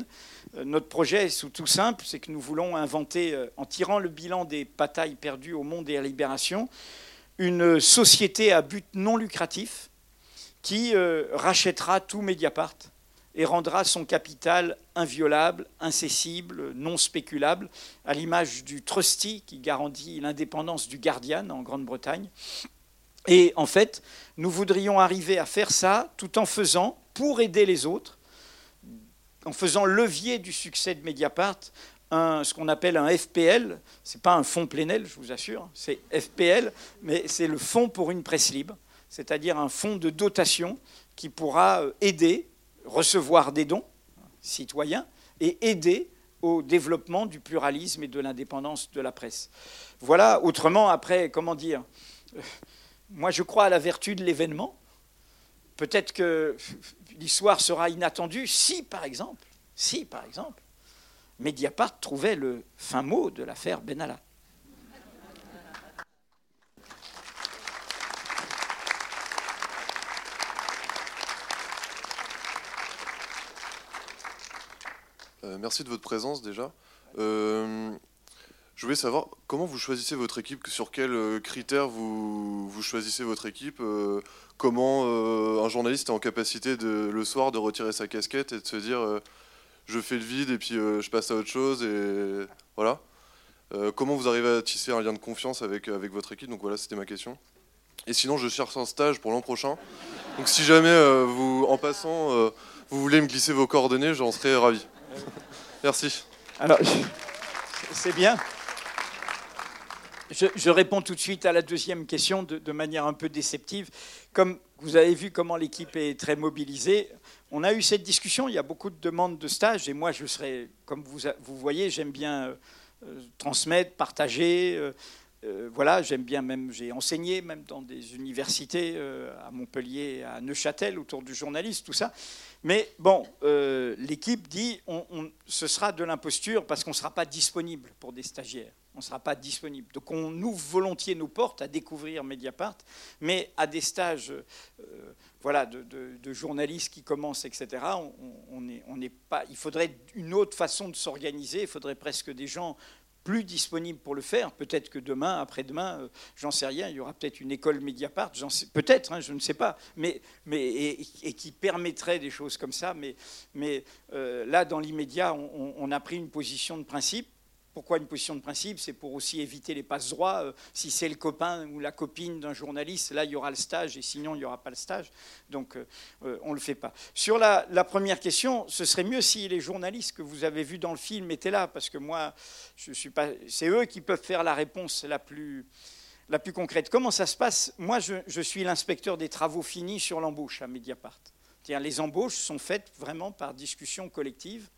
Euh, notre projet est tout simple, c'est que nous voulons inventer, euh, en tirant le bilan des batailles perdues au monde et à la libération, une société à but non lucratif qui euh, rachètera tout Mediapart et rendra son capital inviolable, incessible, non spéculable, à l'image du trustee qui garantit l'indépendance du Guardian en Grande-Bretagne. Et en fait, nous voudrions arriver à faire ça tout en faisant, pour aider les autres, en faisant levier du succès de Mediapart, ce qu'on appelle un FPL. Ce n'est pas un fonds plénel, je vous assure, c'est FPL, mais c'est le fonds pour une presse libre, c'est-à-dire un fonds de dotation qui pourra euh, aider, recevoir des dons citoyens et aider au développement du pluralisme et de l'indépendance de la presse. Voilà, autrement, après, comment dire moi, je crois à la vertu de l'événement. Peut-être que l'histoire sera inattendue si, par exemple, si, par exemple, Mediapart trouvait le fin mot de l'affaire Benalla. Euh, merci de votre présence déjà. Euh, je voulais savoir comment vous choisissez votre équipe, sur quels euh, critères vous, choisissez votre équipe, euh, comment euh, un journaliste est en capacité de, le soir de retirer sa casquette et de se dire je fais le vide et puis je passe à autre chose et voilà. comment vous arrivez à tisser un lien de confiance avec, avec votre équipe? Donc voilà, c'était ma question. Et sinon, je cherche un stage pour l'an prochain. Donc si jamais vous, en passant, vous voulez me glisser vos coordonnées, j'en serais ravi. Merci. Alors, c'est bien. Je, réponds tout de suite à la deuxième question de, manière un peu déceptive. Comme vous avez vu comment l'équipe est très mobilisée, on a eu cette discussion, il y a beaucoup de demandes de stage, et moi je serais, comme vous, vous voyez, j'aime bien euh, transmettre, partager. Euh, euh, voilà, j'aime bien même, j'ai enseigné même dans des universités euh, à Montpellier, à Neuchâtel, autour du journalisme, tout ça. Mais bon, euh, l'équipe dit, on, ce sera de l'imposture parce qu'on ne sera pas disponible pour des stagiaires. On ne sera pas disponible. Donc on ouvre volontiers nos portes à découvrir Mediapart, mais à des stages voilà, de, journalistes qui commencent, etc., on, on est- pas, il faudrait une autre façon de s'organiser, il faudrait presque des gens plus disponibles pour le faire. Peut-être que demain, après-demain, euh, j'en sais rien, il y aura peut-être une école Mediapart, peut-être, hein, je ne sais pas, mais, et, qui permettrait des choses comme ça. Mais, euh, là, dans l'immédiat, on a pris une position de principe. Pourquoi une position de principe C'est pour aussi éviter les passes droits. Euh, si c'est le copain ou la copine d'un journaliste, là, il y aura le stage, et sinon, il n'y aura pas le stage. Donc, euh, euh, on ne le fait pas. Sur la, première question, ce serait mieux si les journalistes que vous avez vus dans le film étaient là, parce que moi, je suis pas. C'est eux qui peuvent faire la réponse la plus, la plus concrète. Comment ça se passe? Moi, je, je suis l'inspecteur des travaux finis sur l'embauche à Mediapart. Les embauches sont faites vraiment par discussion collective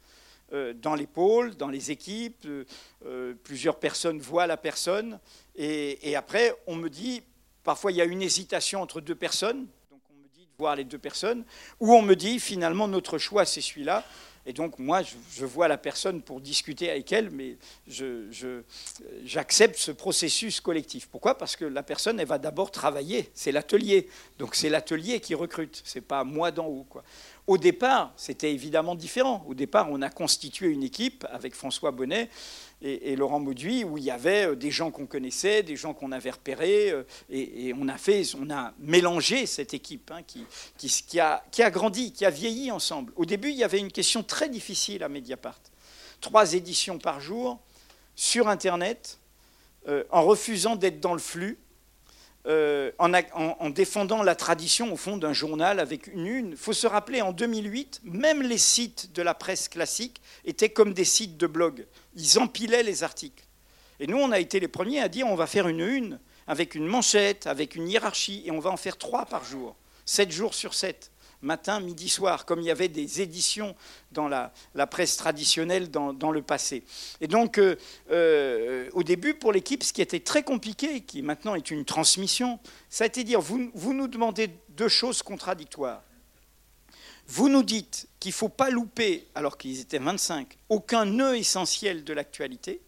dans les pôles, dans les équipes. euh, euh, plusieurs personnes voient la personne. Et, après, on me dit, parfois il y a une hésitation entre deux personnes. Donc on me dit de voir les deux personnes. Ou on me dit, finalement, notre choix, c'est celui-là. Et donc moi, je, vois la personne pour discuter avec elle, mais j'accepte ce processus collectif. Pourquoi? Parce que la personne, elle va d'abord travailler. C'est l'atelier. Donc c'est l'atelier qui recrute. C'est pas moi d'en haut. Quoi. Au départ, c'était évidemment différent. Au départ, on a constitué une équipe avec François Bonnet et, Laurent Mauduit où il y avait euh, des gens qu'on connaissait, des gens qu'on avait repérés, euh, et, on a fait, on a mélangé cette équipe hein, qui a grandi, qui a vieilli ensemble. Au début, il y avait une question très difficile à Mediapart. Trois éditions par jour sur Internet, euh, en refusant d'être dans le flux, euh, en, en défendant la tradition au fond d'un journal avec une une. Il faut se rappeler, en 2008, même les sites de la presse classique étaient comme des sites de blog. Ils empilaient les articles. Et nous, on a été les premiers à dire on va faire une une avec une manchette, avec une hiérarchie, et on va en faire trois par jour, sept jours sur sept, matin, midi, soir, comme il y avait des éditions dans la, presse traditionnelle dans, dans le passé. Et donc, euh, euh, au début, pour l'équipe, ce qui était très compliqué, qui maintenant est une transmission, ça a été dire vous, vous nous demandez deux choses contradictoires. Vous nous dites qu'il ne faut pas louper, alors qu'ils étaient 25, aucun nœud essentiel de l'actualité,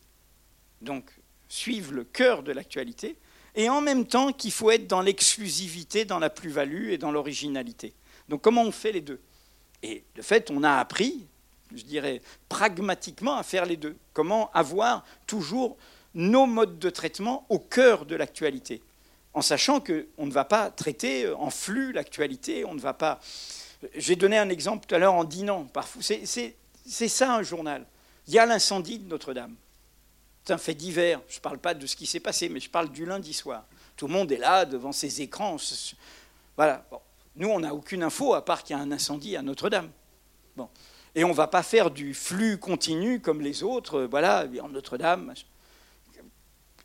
donc suivre le cœur de l'actualité, et en même temps qu'il faut être dans l'exclusivité, dans la plus-value et dans l'originalité. Donc comment on fait les deux? Et de fait, on a appris, je dirais, pragmatiquement à faire les deux. Comment avoir toujours nos modes de traitement au cœur de l'actualité, en sachant qu'on ne va pas traiter en flux l'actualité, on ne va pas... J'ai donné un exemple tout à l'heure en dînant. C'est, ça un journal. Il y a l'incendie de Notre-Dame. C'est un fait divers. Je ne parle pas de ce qui s'est passé, mais je parle du lundi soir. Tout le monde est là devant ses écrans. Voilà. Nous, on n'a aucune info à part qu'il y a un incendie à Notre-Dame. Bon. Et on ne va pas faire du flux continu comme les autres. euh, Voilà, en Notre-Dame.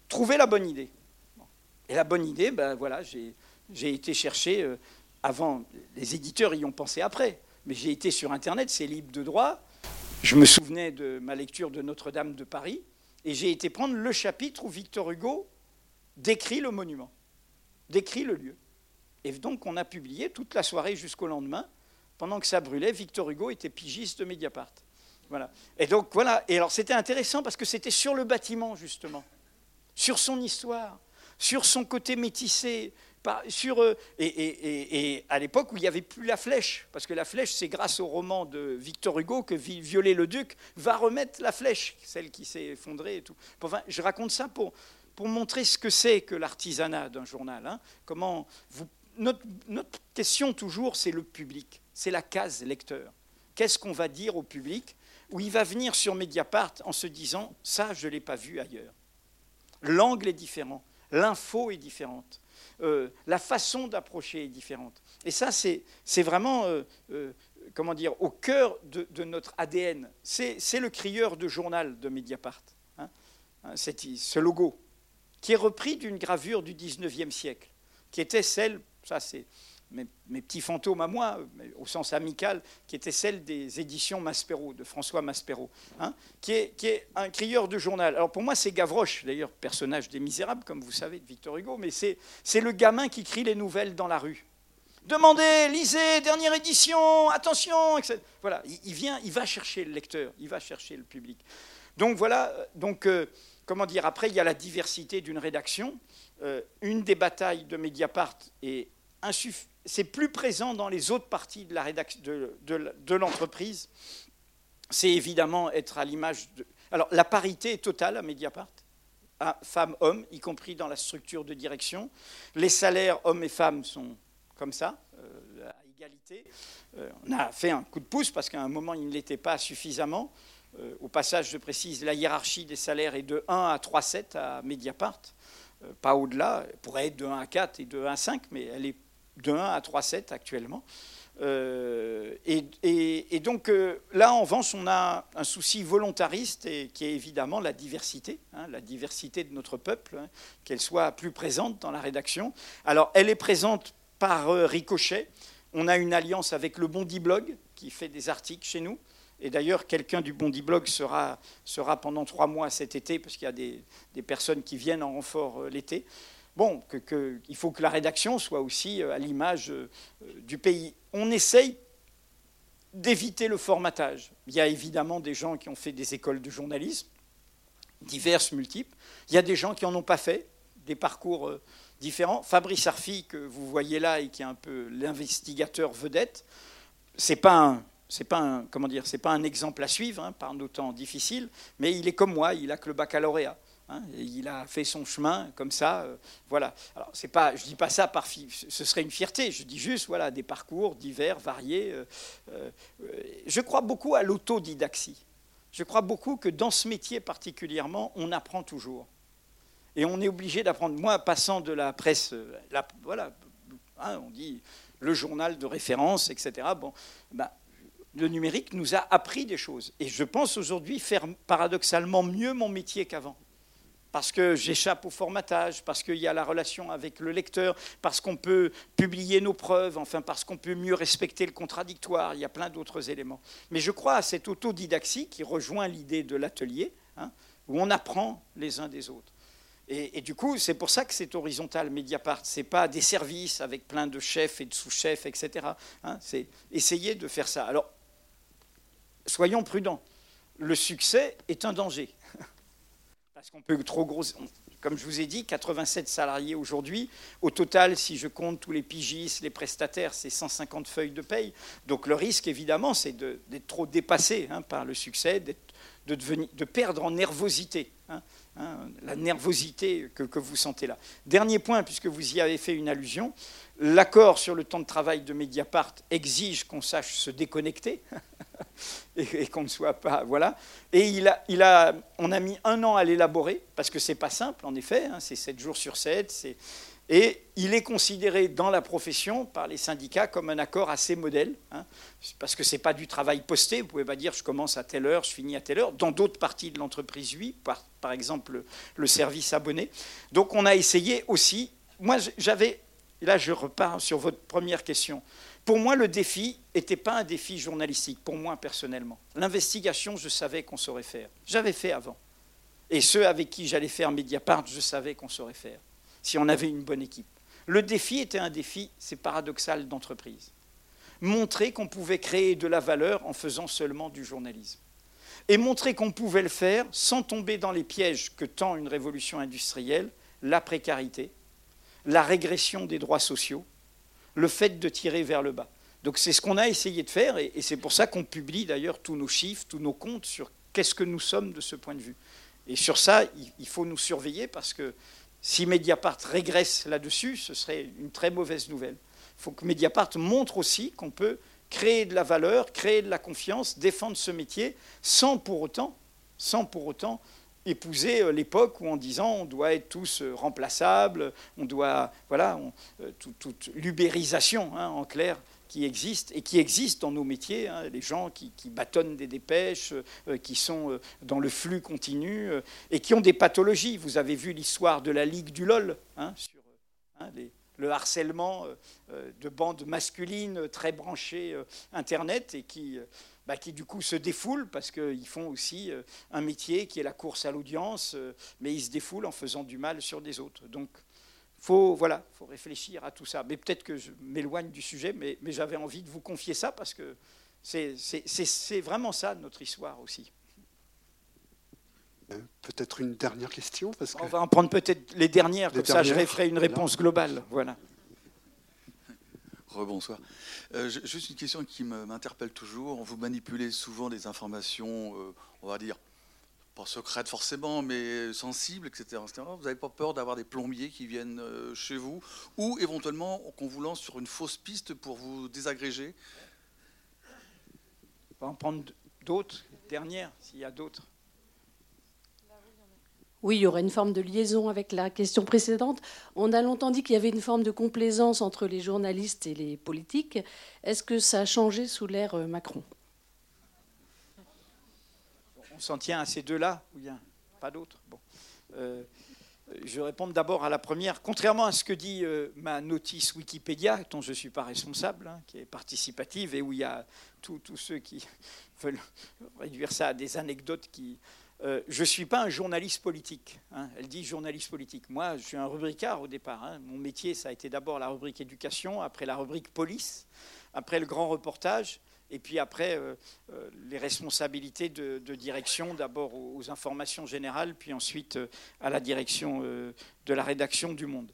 Trouver la bonne idée. Et la bonne idée, ben voilà, j'ai j'ai été chercher euh, avant. Les éditeurs y ont pensé après. Mais j'ai été sur Internet, c'est libre de droit. Je me souvenais de ma lecture de Notre-Dame de Paris. Et j'ai été prendre le chapitre où Victor Hugo décrit le monument, décrit le lieu. Et donc on a publié toute la soirée jusqu'au lendemain. Pendant que ça brûlait, Victor Hugo était pigiste de Mediapart. Voilà. Et donc voilà. Et alors c'était intéressant parce que c'était sur le bâtiment justement, sur son histoire, sur son côté métissé, sur euh, et, et- et- à l'époque où il n'y avait plus la flèche, parce que la flèche c'est grâce au roman de Victor Hugo que Vi- Viollet-le-Duc va remettre la flèche, celle qui s'est effondrée et tout. Enfin, je raconte ça pour pour montrer ce que c'est que l'artisanat d'un journal. hein. Comment vous notre, question toujours, c'est le public, c'est la case lecteur. Qu'est-ce qu'on va dire au public où il va venir sur Mediapart en se disant ça, je ne l'ai pas vu ailleurs. L'angle est différent, l'info est différente, euh, la façon d'approcher est différente. Et ça, c'est vraiment, euh, euh, comment dire, au cœur de, notre ADN. C'est le crieur de journal de Mediapart, hein. Hein, ce logo, qui est repris d'une gravure du 19e siècle, qui était celle, ça c'est mes, petits fantômes à moi, au sens amical, qui était celle des éditions Maspero, de François Maspero, hein, qui, est, qui, est, un crieur de journal. Alors pour moi, c'est Gavroche, d'ailleurs, personnage des Misérables, comme vous savez, de Victor Hugo, mais c'est le gamin qui crie les nouvelles dans la rue. Demandez, lisez, dernière édition, attention, etc. Voilà, il, vient, il va chercher le lecteur, il va chercher le public. Donc voilà, donc euh, comment dire, après il y a la diversité d'une rédaction. Euh, une des batailles de Mediapart est c'est plus présent dans les autres parties de la rédaction de, l'entreprise. C'est évidemment être à l'image de. Alors la parité est totale à Mediapart femmes-hommes, y compris dans la structure de direction. Les salaires hommes et femmes sont comme ça, euh, à égalité. Euh, on a fait un coup de pouce parce qu'à un moment, il ne l'était pas suffisamment. Au passage, je précise, la hiérarchie des salaires est de 1 à 3,7 à Mediapart, pas au-delà. Elle pourrait être de 1 à 4 et de 1 à 5, mais elle est de 1 à 3,7 actuellement. et, donc là, en revanche, on a un souci volontariste et qui est évidemment la diversité, hein, la diversité de notre peuple, hein, qu'elle soit plus présente dans la rédaction. Alors, elle est présente par euh, ricochet. On a une alliance avec le Bondi Blog qui fait des articles chez nous. Et d'ailleurs, quelqu'un du Bondi Blog sera, sera pendant trois mois cet été, parce qu'il y a des, personnes qui viennent en renfort euh, l'été. Bon, que, il faut que la rédaction soit aussi euh, à l'image du pays. On essaye d'éviter le formatage. Il y a évidemment des gens qui ont fait des écoles de journalisme, diverses, multiples. Il y a des gens qui n'en ont pas fait, des parcours différents. Fabrice Arfi, que vous voyez là et qui est un peu l'investigateur vedette, c'est pas un, c'est pas comment dire, c'est pas un exemple à suivre hein, par nos temps difficiles, mais il est comme moi, il a que le baccalauréat. Hein, il a fait son chemin comme ça, euh, voilà. Alors c'est pas, je dis pas ça par, ce serait une fierté. Je dis juste, voilà, des parcours divers, variés. Euh, euh, je crois beaucoup à l'autodidaxie. Je crois beaucoup que dans ce métier particulièrement, on apprend toujours. Et on est obligé d'apprendre. Moi, passant de la presse, euh, voilà, hein, on dit le journal de référence, etc. Bon, ben, le numérique nous a appris des choses. Et je pense aujourd'hui faire paradoxalement mieux mon métier qu'avant. Parce que j'échappe au formatage, parce qu'il y a la relation avec le lecteur, parce qu'on peut publier nos preuves, enfin parce qu'on peut mieux respecter le contradictoire, il y a plein d'autres éléments. Mais je crois à cette autodidaxie qui rejoint l'idée de l'atelier, hein, où on apprend les uns des autres. Et, du coup, c'est pour ça que c'est horizontal, Mediapart. Ce n'est pas des services avec plein de chefs et de sous-chefs, etc. Hein. c'est essayer de faire ça. Alors, soyons prudents. Le succès est un danger. Parce qu'on peut trop gros. Comme je vous ai dit, 87 salariés aujourd'hui. Au total, si je compte tous les pigistes, les prestataires, c'est 150 feuilles de paye. Donc le risque, évidemment, c'est d'être trop dépassé hein, par le succès, de, de, perdre en nervosité. Hein. Hein, la nervosité que, vous sentez là. Dernier point, puisque vous y avez fait une allusion, l'accord sur le temps de travail de Mediapart exige qu'on sache se déconnecter et, qu'on ne soit pas. Voilà. Et il a, il a, on a mis un an à l'élaborer, parce que c'est pas simple, en effet, hein, c'est 7 jours sur 7, c'est et il est considéré dans la profession par les syndicats comme un accord assez modèle, hein, parce que ce n'est pas du travail posté. Vous ne pouvez pas dire je commence à telle heure, je finis à telle heure. Dans d'autres parties de l'entreprise, oui, par, par exemple le service abonné. Donc on a essayé aussi. Moi, j'avais. Là, je repars sur votre première question. Pour moi, le défi n'était pas un défi journalistique, pour moi personnellement. L'investigation, je savais qu'on saurait faire. J'avais fait avant. Et ceux avec qui j'allais faire Mediapart, je savais qu'on saurait faire si on avait une bonne équipe. Le défi était un défi, c'est paradoxal, d'entreprise. Montrer qu'on pouvait créer de la valeur en faisant seulement du journalisme. Et montrer qu'on pouvait le faire sans tomber dans les pièges que tend une révolution industrielle, la précarité, la régression des droits sociaux, le fait de tirer vers le bas. Donc c'est ce qu'on a essayé de faire et, c'est pour ça qu'on publie d'ailleurs tous nos chiffres, tous nos comptes sur qu'est-ce que nous sommes de ce point de vue. Et sur ça, il faut nous surveiller parce que si Mediapart régresse là-dessus, ce serait une très mauvaise nouvelle. Il faut que Mediapart montre aussi qu'on peut créer de la valeur, créer de la confiance, défendre ce métier, sans pour autant, sans pour autant épouser euh, l'époque où en disant on doit être tous euh, remplaçables, on doit, voilà, euh, toute, l'ubérisation hein, en clair, qui existent et qui existent dans nos métiers, hein, les gens qui, bâtonnent des dépêches, qui sont dans le flux continu et qui ont des pathologies. Vous avez vu l'histoire de la Ligue du LOL hein, sur le harcèlement de bandes masculines très branchées Internet et qui, bah, qui du coup se défoulent parce qu'ils font aussi un métier qui est la course à l'audience, mais ils se défoulent en faisant du mal sur des autres. Donc faut, voilà, faut réfléchir à tout ça. Mais peut-être que je m'éloigne du sujet, mais, mais j'avais envie de vous confier ça parce que c'est vraiment ça notre histoire aussi. Euh, peut-être une dernière question parce On va en prendre peut-être les dernières, comme ça je ferai une réponse globale. Voilà. Rebonsoir. Euh, juste une question qui m'interpelle toujours. Vous manipulez souvent des informations, euh, on va dire, pas secrètes forcément, mais sensibles, etc. Vous n'avez pas peur d'avoir des plombiers qui viennent euh, chez vous ou éventuellement qu'on vous lance sur une fausse piste pour vous désagréger? On va en prendre d'autres, dernières, s'il y a d'autres. Oui, il y aurait une forme de liaison avec la question précédente. On a longtemps dit qu'il y avait une forme de complaisance entre les journalistes et les politiques. Est-ce que ça a changé sous l'ère euh, Macron? S'en tient à ces deux-là ou a pas d'autres? Bon. Euh, je vais répondre d'abord à la première. Contrairement à ce que dit euh, ma notice Wikipédia, dont je ne suis pas responsable, hein, qui est participative et où il y a tous ceux qui veulent réduire ça à des anecdotes qui. Euh, je ne suis pas un journaliste politique. Hein. Elle dit journaliste politique. Moi, je suis un rubricard au départ. Hein. Mon métier, ça a été d'abord la rubrique éducation, après la rubrique police, après le grand reportage, et puis après euh, euh, les responsabilités de, direction, d'abord aux, informations générales, puis ensuite à la direction de la rédaction du Monde.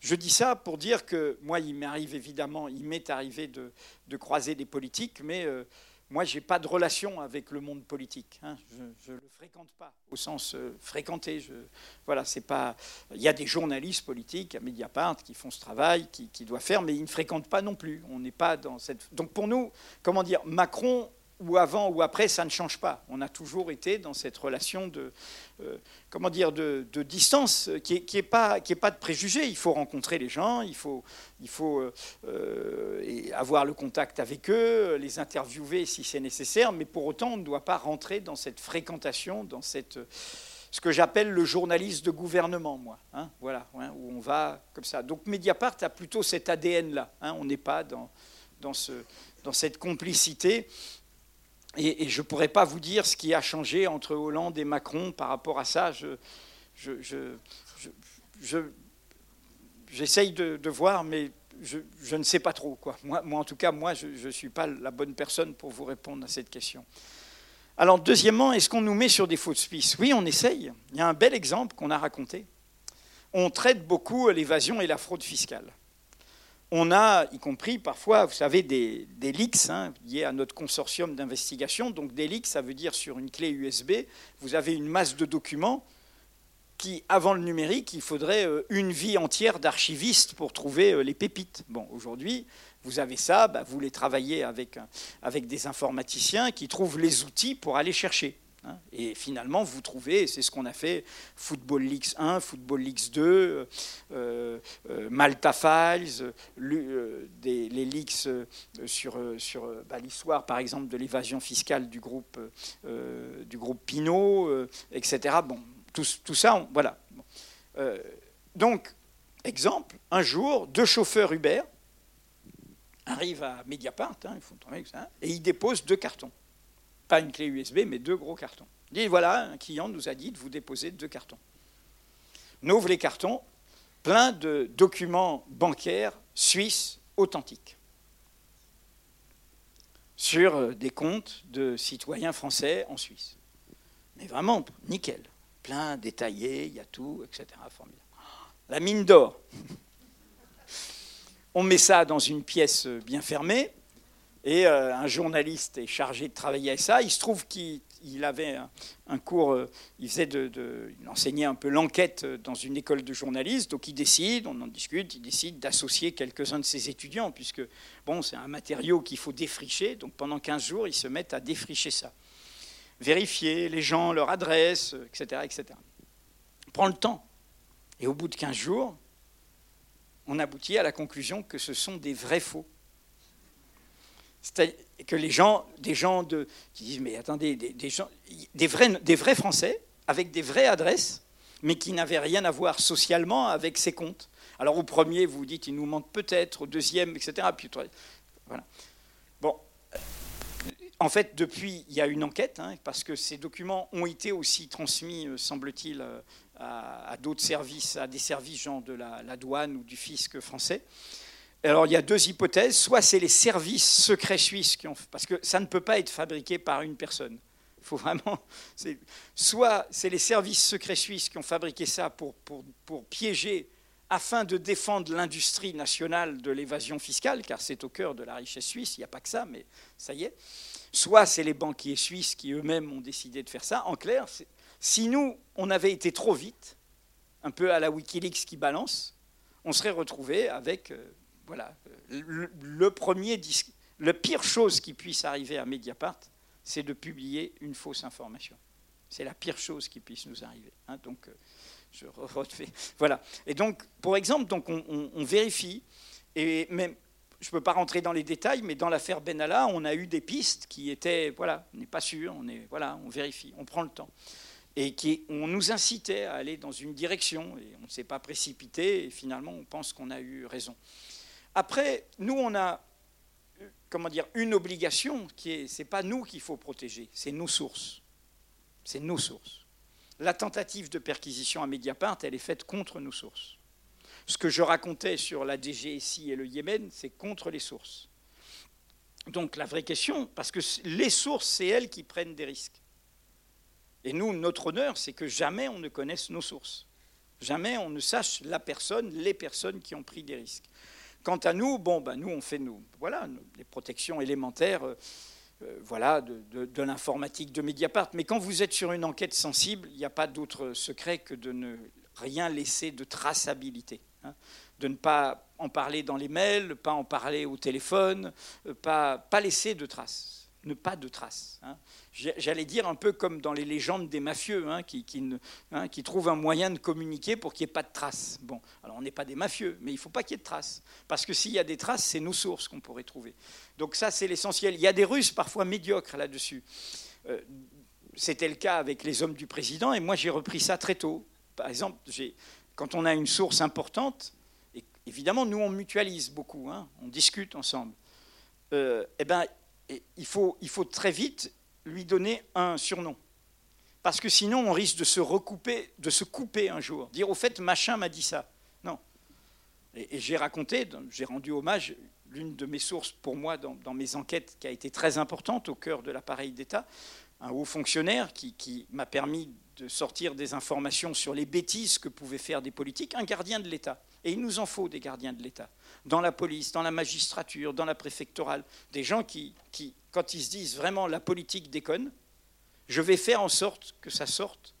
Je dis ça pour dire que moi, il m'arrive évidemment, il m'est arrivé de, croiser des politiques, mais moi, je n'ai pas de relation avec le monde politique. Hein. Je ne le fréquente pas, au sens euh, fréquenter. Je, voilà, c'est pas. Il y a des journalistes politiques à Mediapart qui font ce travail, qui, qui doivent faire, mais ils ne fréquentent pas non plus. On n'est pas dans cette. Donc pour nous, comment dire, Macron ou avant ou après, ça ne change pas. On a toujours été dans cette relation de, euh, comment dire, de, distance qui n'est est pas, de préjugés. Il faut rencontrer les gens, il faut, euh, avoir le contact avec eux, les interviewer si c'est nécessaire, mais pour autant, on ne doit pas rentrer dans cette fréquentation, dans ce que j'appelle le journaliste de gouvernement, moi. Hein, voilà, hein, où on va comme ça. Donc Mediapart a plutôt cet ADN-là. Hein, on n'est pas dans cette complicité. Et, je ne pourrais pas vous dire ce qui a changé entre Hollande et Macron par rapport à ça. J'essaye de, voir, mais je, ne sais pas trop. Quoi. Moi, moi, en tout cas, moi, je ne suis pas la bonne personne pour vous répondre à cette question. Alors, deuxièmement, est-ce qu'on nous met sur des fausses pistes? Oui, on essaye. Il y a un bel exemple qu'on a raconté. On traite beaucoup l'évasion et la fraude fiscale on a, y compris parfois, vous savez, des, leaks hein, liés à notre consortium d'investigation. Donc des leaks, ça veut dire sur une clé USB, vous avez une masse de documents qui, avant le numérique, il faudrait euh, une vie entière d'archiviste pour trouver euh, les pépites. Bon, aujourd'hui, vous avez ça, bah, vous les travaillez avec, avec des informaticiens qui trouvent les outils pour aller chercher. Et finalement, vous trouvez, c'est ce qu'on a fait, Football Leaks 1, Football Leaks 2, euh, euh, Malta Files, euh, les leaks sur, sur bah, l'histoire, par exemple, de l'évasion fiscale du groupe, du groupe Pinot, etc. Bon, tout, tout ça, voilà. donc, exemple, un jour, deux chauffeurs Uber arrivent à Mediapart, hein, et ils déposent deux cartons pas une clé USB, mais deux gros cartons. Il dit voilà, un client nous a dit de vous déposer deux cartons. On ouvre les cartons, plein de documents bancaires suisses authentiques sur euh, des comptes de citoyens français en Suisse. Mais vraiment, nickel. Plein, détaillé, il y a tout, etc. Formidable. La mine d'or. On met ça dans une pièce bien fermée. Et euh, un journaliste est chargé de travailler avec ça. Il se trouve qu'il avait un, cours, euh, il, faisait de, il enseignait un peu l'enquête dans une école de journalistes. Donc il décide, on en discute, il décide d'associer quelques-uns de ses étudiants, puisque bon, c'est un matériau qu'il faut défricher. Donc pendant 15 jours, ils se mettent à défricher ça. Vérifier les gens, leur adresse, etc. etc. Prend le temps. Et au bout de 15 jours, on aboutit à la conclusion que ce sont des vrais faux cest que les gens, des gens qui disent mais attendez, des, vrais, Français avec des vraies adresses, mais qui n'avaient rien à voir socialement avec ces comptes. Alors au premier, vous dites, il nous manque peut-être, au deuxième, etc. Bon, en fait, depuis, il y a une enquête, hein, parce que ces documents ont été aussi transmis, euh, semble-t-il, euh, à, d'autres services, à des services genre de la, douane ou du fisc français. Alors, il y a deux hypothèses. Soit c'est les services secrets suisses qui ont... Parce que ça ne peut pas être fabriqué par une personne. Faut vraiment... Soit c'est les services secrets suisses qui ont fabriqué ça pour, pour, pour piéger afin de défendre l'industrie nationale de l'évasion fiscale, car c'est au cœur de la richesse suisse, il n'y a pas que ça, mais ça y est. Soit c'est les banquiers suisses qui eux-mêmes ont décidé de faire ça. En clair, si nous, on avait été trop vite, un peu à la Wikileaks qui balance, on serait retrouvé avec euh, voilà, le, premier disque. La pire chose qui puisse arriver à Mediapart, c'est de publier une fausse information. C'est la pire chose qui puisse nous arriver. Hein. donc, euh, je refais. Voilà. Et donc, pour exemple, on vérifie, et même je ne peux pas rentrer dans les détails, mais dans l'affaire Benalla, on a eu des pistes qui étaient, voilà, on n'est pas sûr, on est, voilà, on vérifie, on prend le temps, et qui, on nous incitait à aller dans une direction, et on ne s'est pas précipité, et finalement, on pense qu'on a eu raison. Après, nous, on a, comment dire, une obligation qui est, c'est pas nous qu'il faut protéger, c'est nos sources, c'est nos sources. La tentative de perquisition à Mediapart, elle est faite contre nos sources. Ce que je racontais sur la DGSI et le Yémen, c'est contre les sources. Donc la vraie question, parce que les sources, c'est elles qui prennent des risques. Et nous, notre honneur, c'est que jamais on ne connaisse nos sources. Jamais on ne sache la personne, les personnes qui ont pris des risques. Quant à nous, bon, ben nous, on fait nous, voilà, les protections élémentaires, euh, euh, voilà, de, l'informatique de Mediapart. Mais quand vous êtes sur une enquête sensible, il n'y a pas d'autre secret que de ne rien laisser de traçabilité. Hein, de ne pas en parler dans les mails, pas en parler au téléphone, euh, pas laisser de traces, ne pas de traces. Hein. J'allais dire un peu comme dans les légendes des mafieux, hein, qui, qui, qui, trouvent un moyen de communiquer pour qu'il n'y ait pas de traces. Bon, alors on n'est pas des mafieux, mais il ne faut pas qu'il y ait de traces. Parce que s'il y a des traces, c'est nos sources qu'on pourrait trouver. Donc ça, c'est l'essentiel. Il y a des Russes parfois médiocres là-dessus. Euh, c'était le cas avec les hommes du président, et moi j'ai repris ça très tôt. Par exemple, quand on a une source importante, évidemment, nous, on mutualise beaucoup, hein, on discute ensemble, euh, eh ben, il, faut, très vite lui donner un surnom. Parce que sinon, on risque de se recouper, de se couper un jour. Dire, au fait, machin m'a dit ça. Non. Et, j'ai raconté, j'ai rendu hommage, l'une de mes sources pour moi dans, mes enquêtes qui a été très importante au cœur de l'appareil d'État, un haut fonctionnaire qui m'a permis de sortir des informations sur les bêtises que pouvaient faire des politiques, un gardien de l'État. Et il nous en faut des gardiens de l'État. Dans la police, dans la magistrature, dans la préfectorale. Des gens qui, quand ils se disent vraiment la politique déconne, je vais faire en sorte que ça sorte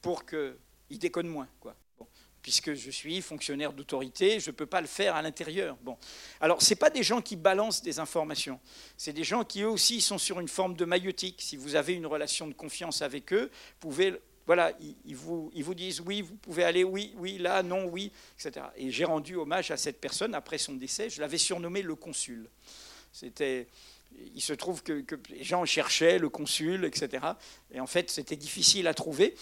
pour qu'ils déconnent moins. Quoi puisque je suis fonctionnaire d'autorité, je ne peux pas le faire à l'intérieur. Bon. Alors, ce pas des gens qui balancent des informations, c'est des gens qui eux aussi sont sur une forme de maïotique. Si vous avez une relation de confiance avec eux, vous pouvez, voilà, ils, vous, ils disent oui, vous pouvez aller, oui, oui, là, non, oui, etc. Et j'ai rendu hommage à cette personne après son décès, je l'avais surnommé le consul. C'était il se trouve que, que, les gens cherchaient le consul, etc. Et en fait, c'était difficile à trouver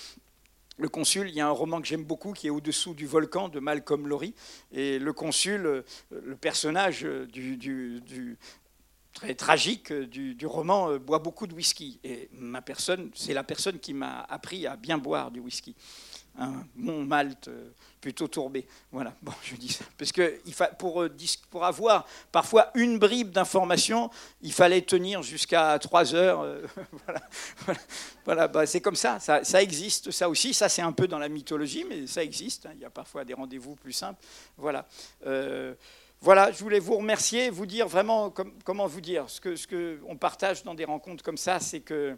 le consul, il y a un roman que j'aime beaucoup qui est Au-dessous du volcan de Malcolm Lowry. Et le consul, euh, le personnage du, très tragique du, roman, euh, boit beaucoup de whisky. Et ma personne, c'est la personne qui m'a appris à bien boire du whisky un Mont Malte euh, plutôt tourbé. Voilà, bon, je dis ça. Parce que pour, euh, pour avoir parfois une bribe d'information, il fallait tenir jusqu'à trois heures. Euh, voilà, bah, c'est comme ça. ça, existe, ça aussi. Ça, c'est un peu dans la mythologie, mais ça existe. Hein. Il y a parfois des rendez-vous plus simples. Voilà. Voilà, je voulais vous remercier, vous dire vraiment, comment vous dire, ce que, ce que partage dans des rencontres comme ça, c'est que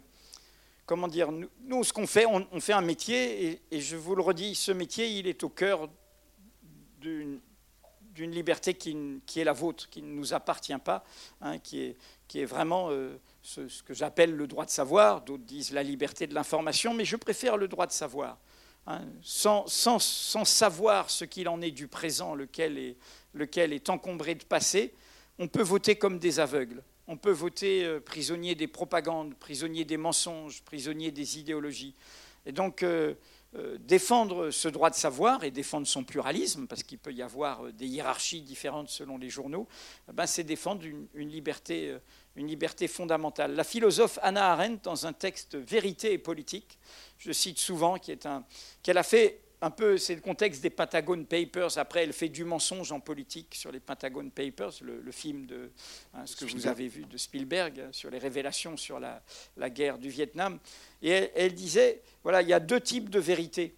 comment dire, nous, ce qu'on fait, on, fait un métier, et, je vous le redis, ce métier, il est au cœur d'une liberté qui, est la vôtre, qui ne nous appartient pas, hein, qui, est, qui, est, vraiment euh, ce, que j'appelle le droit de savoir, d'autres disent la liberté de l'information, mais je préfère le droit de savoir. Hein. sans, sans, sans, savoir ce qu'il en est du présent, lequel est, lequel est encombré de passé, on peut voter comme des aveugles on peut voter euh, prisonnier des propagandes, prisonnier des mensonges, prisonnier des idéologies. Et donc, euh, euh, défendre ce droit de savoir et défendre son pluralisme, parce qu'il peut y avoir des hiérarchies différentes selon les journaux, eh ben, c'est défendre une, liberté, fondamentale. La philosophe Anna Arendt, dans un texte Vérité et politique, je cite souvent, qu'elle a fait un peu, c'est le contexte des Pentagon Papers. Après, elle fait du mensonge en politique sur les Pentagon Papers, le, le film de hein, ce que vous avez vu de Spielberg hein, sur les révélations sur la, la guerre du Vietnam. Et elle, elle, disait, voilà, il y a deux types de vérité.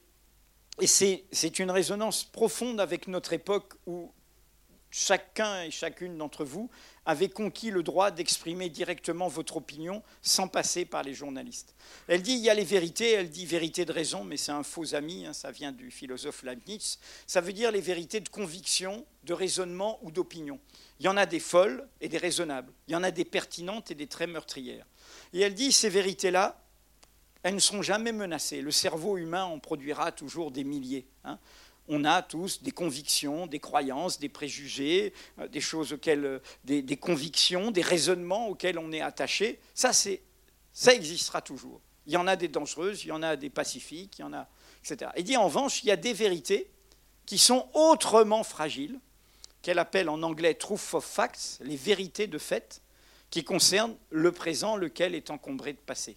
Et c'est une résonance profonde avec notre époque où chacun et chacune d'entre vous avez conquis le droit d'exprimer directement votre opinion sans passer par les journalistes. Elle dit il y a les vérités, elle dit vérité de raison, mais c'est un faux ami, hein, ça vient du philosophe Leibniz. Ça veut dire les vérités de conviction, de raisonnement ou d'opinion. Il y en a des folles et des raisonnables, il y en a des pertinentes et des très meurtrières. Et elle dit ces vérités-là, elles ne sont jamais menacées. Le cerveau humain en produira toujours des milliers. Hein on a tous des convictions, des croyances, des préjugés, euh, des choses auxquelles, euh, des, convictions, des raisonnements auxquels on est attaché. Ça, c'est, ça existera toujours. Il y en a des dangereuses, il y en a des pacifiques, il y en a, etc. Et dit en revanche, il y a des vérités qui sont autrement fragiles, qu'elle appelle en anglais truth of facts, les vérités de fait, qui concernent le présent, lequel est encombré de passé.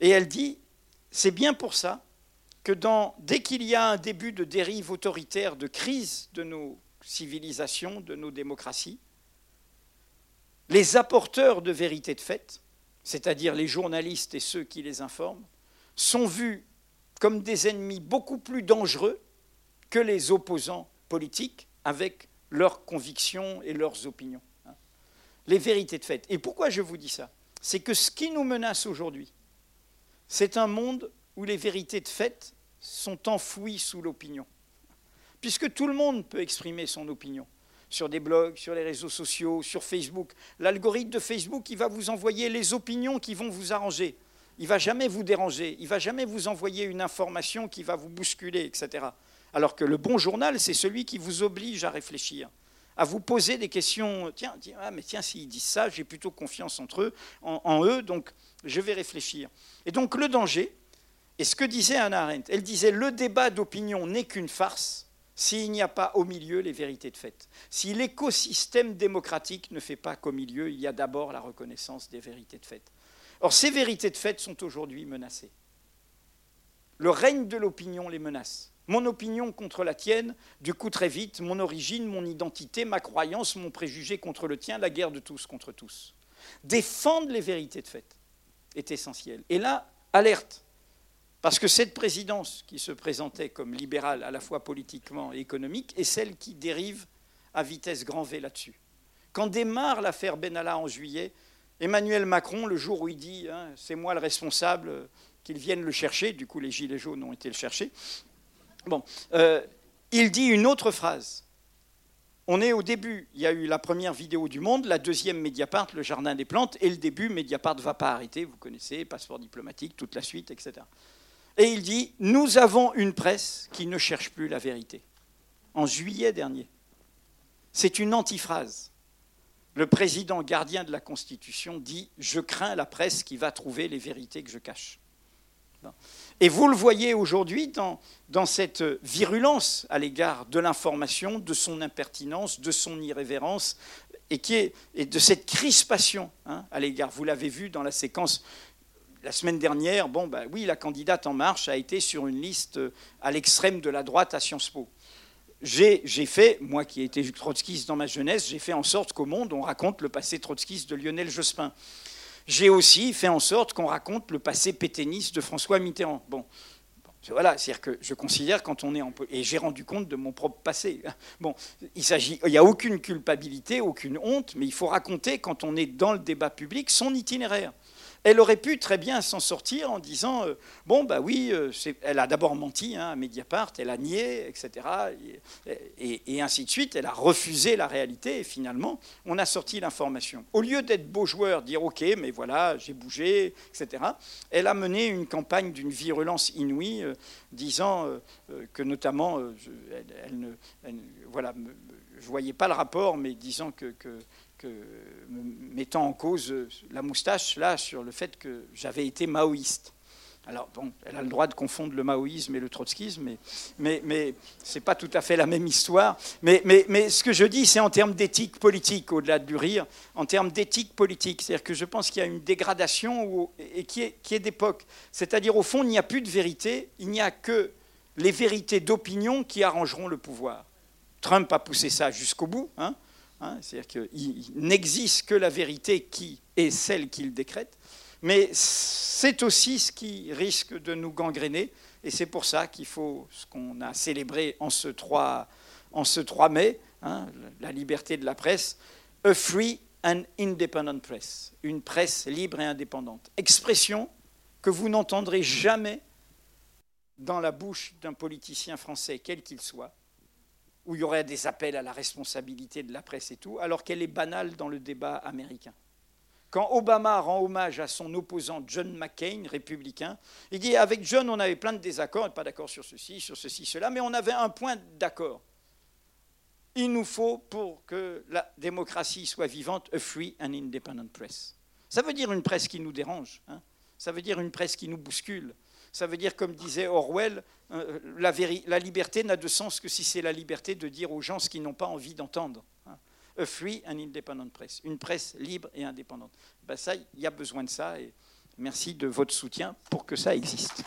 Et elle dit, c'est bien pour ça que dès qu'il y a un début de dérive autoritaire, de crise de nos civilisations, de nos démocraties, les apporteurs de vérité de fait, c'est-à-dire les journalistes et ceux qui les informent, sont vus comme des ennemis beaucoup plus dangereux que les opposants politiques avec leurs convictions et leurs opinions. Les vérités de fait. Et pourquoi je vous dis ça? C'est que ce qui nous menace aujourd'hui, c'est un monde où les vérités de fait sont enfouies sous l'opinion. Puisque tout le monde peut exprimer son opinion sur des blogs, sur les réseaux sociaux, sur Facebook. L'algorithme de Facebook, il va vous envoyer les opinions qui vont vous arranger. Il va jamais vous déranger. Il va jamais vous envoyer une information qui va vous bousculer, etc. Alors que le bon journal, c'est celui qui vous oblige à réfléchir, à vous poser des questions. Tiens, tiens ah, mais tiens, s'ils disent ça, j'ai plutôt confiance entre eux, en eux, donc je vais réfléchir. Et donc le danger, et ce que disait Anna Arendt, elle disait le débat d'opinion n'est qu'une farce s'il n'y a pas au milieu les vérités de fait. Si l'écosystème démocratique ne fait pas qu'au milieu, il y a d'abord la reconnaissance des vérités de fait. Or, ces vérités de fait sont aujourd'hui menacées. Le règne de l'opinion les menace. Mon opinion contre la tienne, du coup très vite, mon origine, mon identité, ma croyance, mon préjugé contre le tien, la guerre de tous contre tous. Défendre les vérités de fait est essentiel. Et là, alerte. Parce que cette présidence qui se présentait comme libérale à la fois politiquement et économique est celle qui dérive à vitesse grand V là-dessus. Quand démarre l'affaire Benalla en juillet, Emmanuel Macron, le jour où il dit hein, c'est moi le responsable, qu'ils viennent le chercher, du coup les Gilets jaunes ont été le chercher, bon, euh, il dit une autre phrase. On est au début, il y a eu la première vidéo du monde, la deuxième Mediapart, le jardin des plantes, et le début, Mediapart ne va pas arrêter, vous connaissez, passeport diplomatique, toute la suite, etc. Et il dit, nous avons une presse qui ne cherche plus la vérité. En juillet dernier. C'est une antiphrase. Le président gardien de la Constitution dit, je crains la presse qui va trouver les vérités que je cache. Et vous le voyez aujourd'hui dans, cette virulence à l'égard de l'information, de son impertinence, de son irrévérence, et de cette crispation hein, à l'égard. Vous l'avez vu dans la séquence la semaine dernière, bon, bah, oui, la candidate En Marche a été sur une liste euh, à l'extrême de la droite à Sciences Po. J'ai fait, moi qui ai été trotskiste dans ma jeunesse, j'ai fait en sorte qu'au monde, on raconte le passé trotskiste de Lionel Jospin. J'ai aussi fait en sorte qu'on raconte le passé pétainiste de François Mitterrand. Bon, voilà, c'est-à-dire que je considère quand on est en et j'ai rendu compte de mon propre passé. Bon, il s'agit, il n'y a aucune culpabilité, aucune honte, mais il faut raconter quand on est dans le débat public son itinéraire elle aurait pu très bien s'en sortir en disant euh, bon bah oui, euh, elle a d'abord menti hein, à Mediapart, elle a nié, etc. Et, ainsi de suite. Elle a refusé la réalité et finalement on a sorti l'information. Au lieu d'être beau joueur, dire ok, mais voilà, j'ai bougé, etc. Elle a mené une campagne d'une virulence inouïe, euh, disant que notamment, elle, ne, voilà, je voyais pas le rapport, mais disant que mettant en cause la moustache là sur le fait que j'avais été maoïste. Alors, bon, elle a le droit de confondre le maoïsme et le trotskisme, mais, mais, mais ce n'est pas tout à fait la même histoire. Mais, mais, mais ce que je dis, c'est en termes d'éthique politique, au-delà du rire, en termes d'éthique politique. C'est-à-dire que je pense qu'il y a une dégradation et qui est, qui est d'époque. C'est-à-dire, au fond, il n'y a plus de vérité, il n'y a que les vérités d'opinion qui arrangeront le pouvoir. Trump a poussé ça jusqu'au bout. Hein, hein C'est-à-dire qu'il n'existe que la vérité qui est celle qu'il décrète. Mais c'est aussi ce qui risque de nous gangréner. Et c'est pour ça qu'il faut ce qu'on a célébré en ce 3, en ce 3 mai, hein, la liberté de la presse, a free and independent press, une presse libre et indépendante. Expression que vous n'entendrez jamais dans la bouche d'un politicien français, quel qu'il soit, où il y aurait des appels à la responsabilité de la presse et tout, alors qu'elle est banale dans le débat américain. Quand Obama rend hommage à son opposant John McCain, républicain, il dit avec John, on avait plein de désaccords, pas d'accord sur ceci, sur ceci, cela, mais on avait un point d'accord. Il nous faut, pour que la démocratie soit vivante, a free and independent press. Ça veut dire une presse qui nous dérange, hein. ça veut dire une presse qui nous bouscule, ça veut dire, comme disait Orwell, euh, la, liberté n'a de sens que si c'est la liberté de dire aux gens ce qu'ils n'ont pas envie d'entendre. Hein a free and independent press, une presse libre et indépendante. Ben ça, il y a besoin de ça et merci de votre soutien pour que ça existe.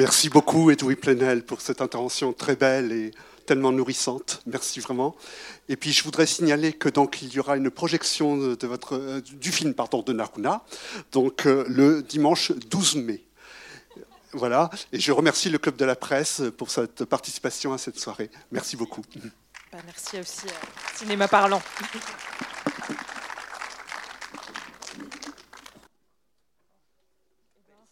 Merci beaucoup, Edoui Plenel, pour cette intervention très belle et tellement nourrissante. Merci vraiment. Et puis, je voudrais signaler que donc il y aura une projection de votre, euh, du film de Naruna, donc euh, le dimanche 12 mai. Voilà. Et je remercie le Club de la Presse pour cette participation à cette soirée. Merci beaucoup. Bah, merci aussi à Cinéma Parlant.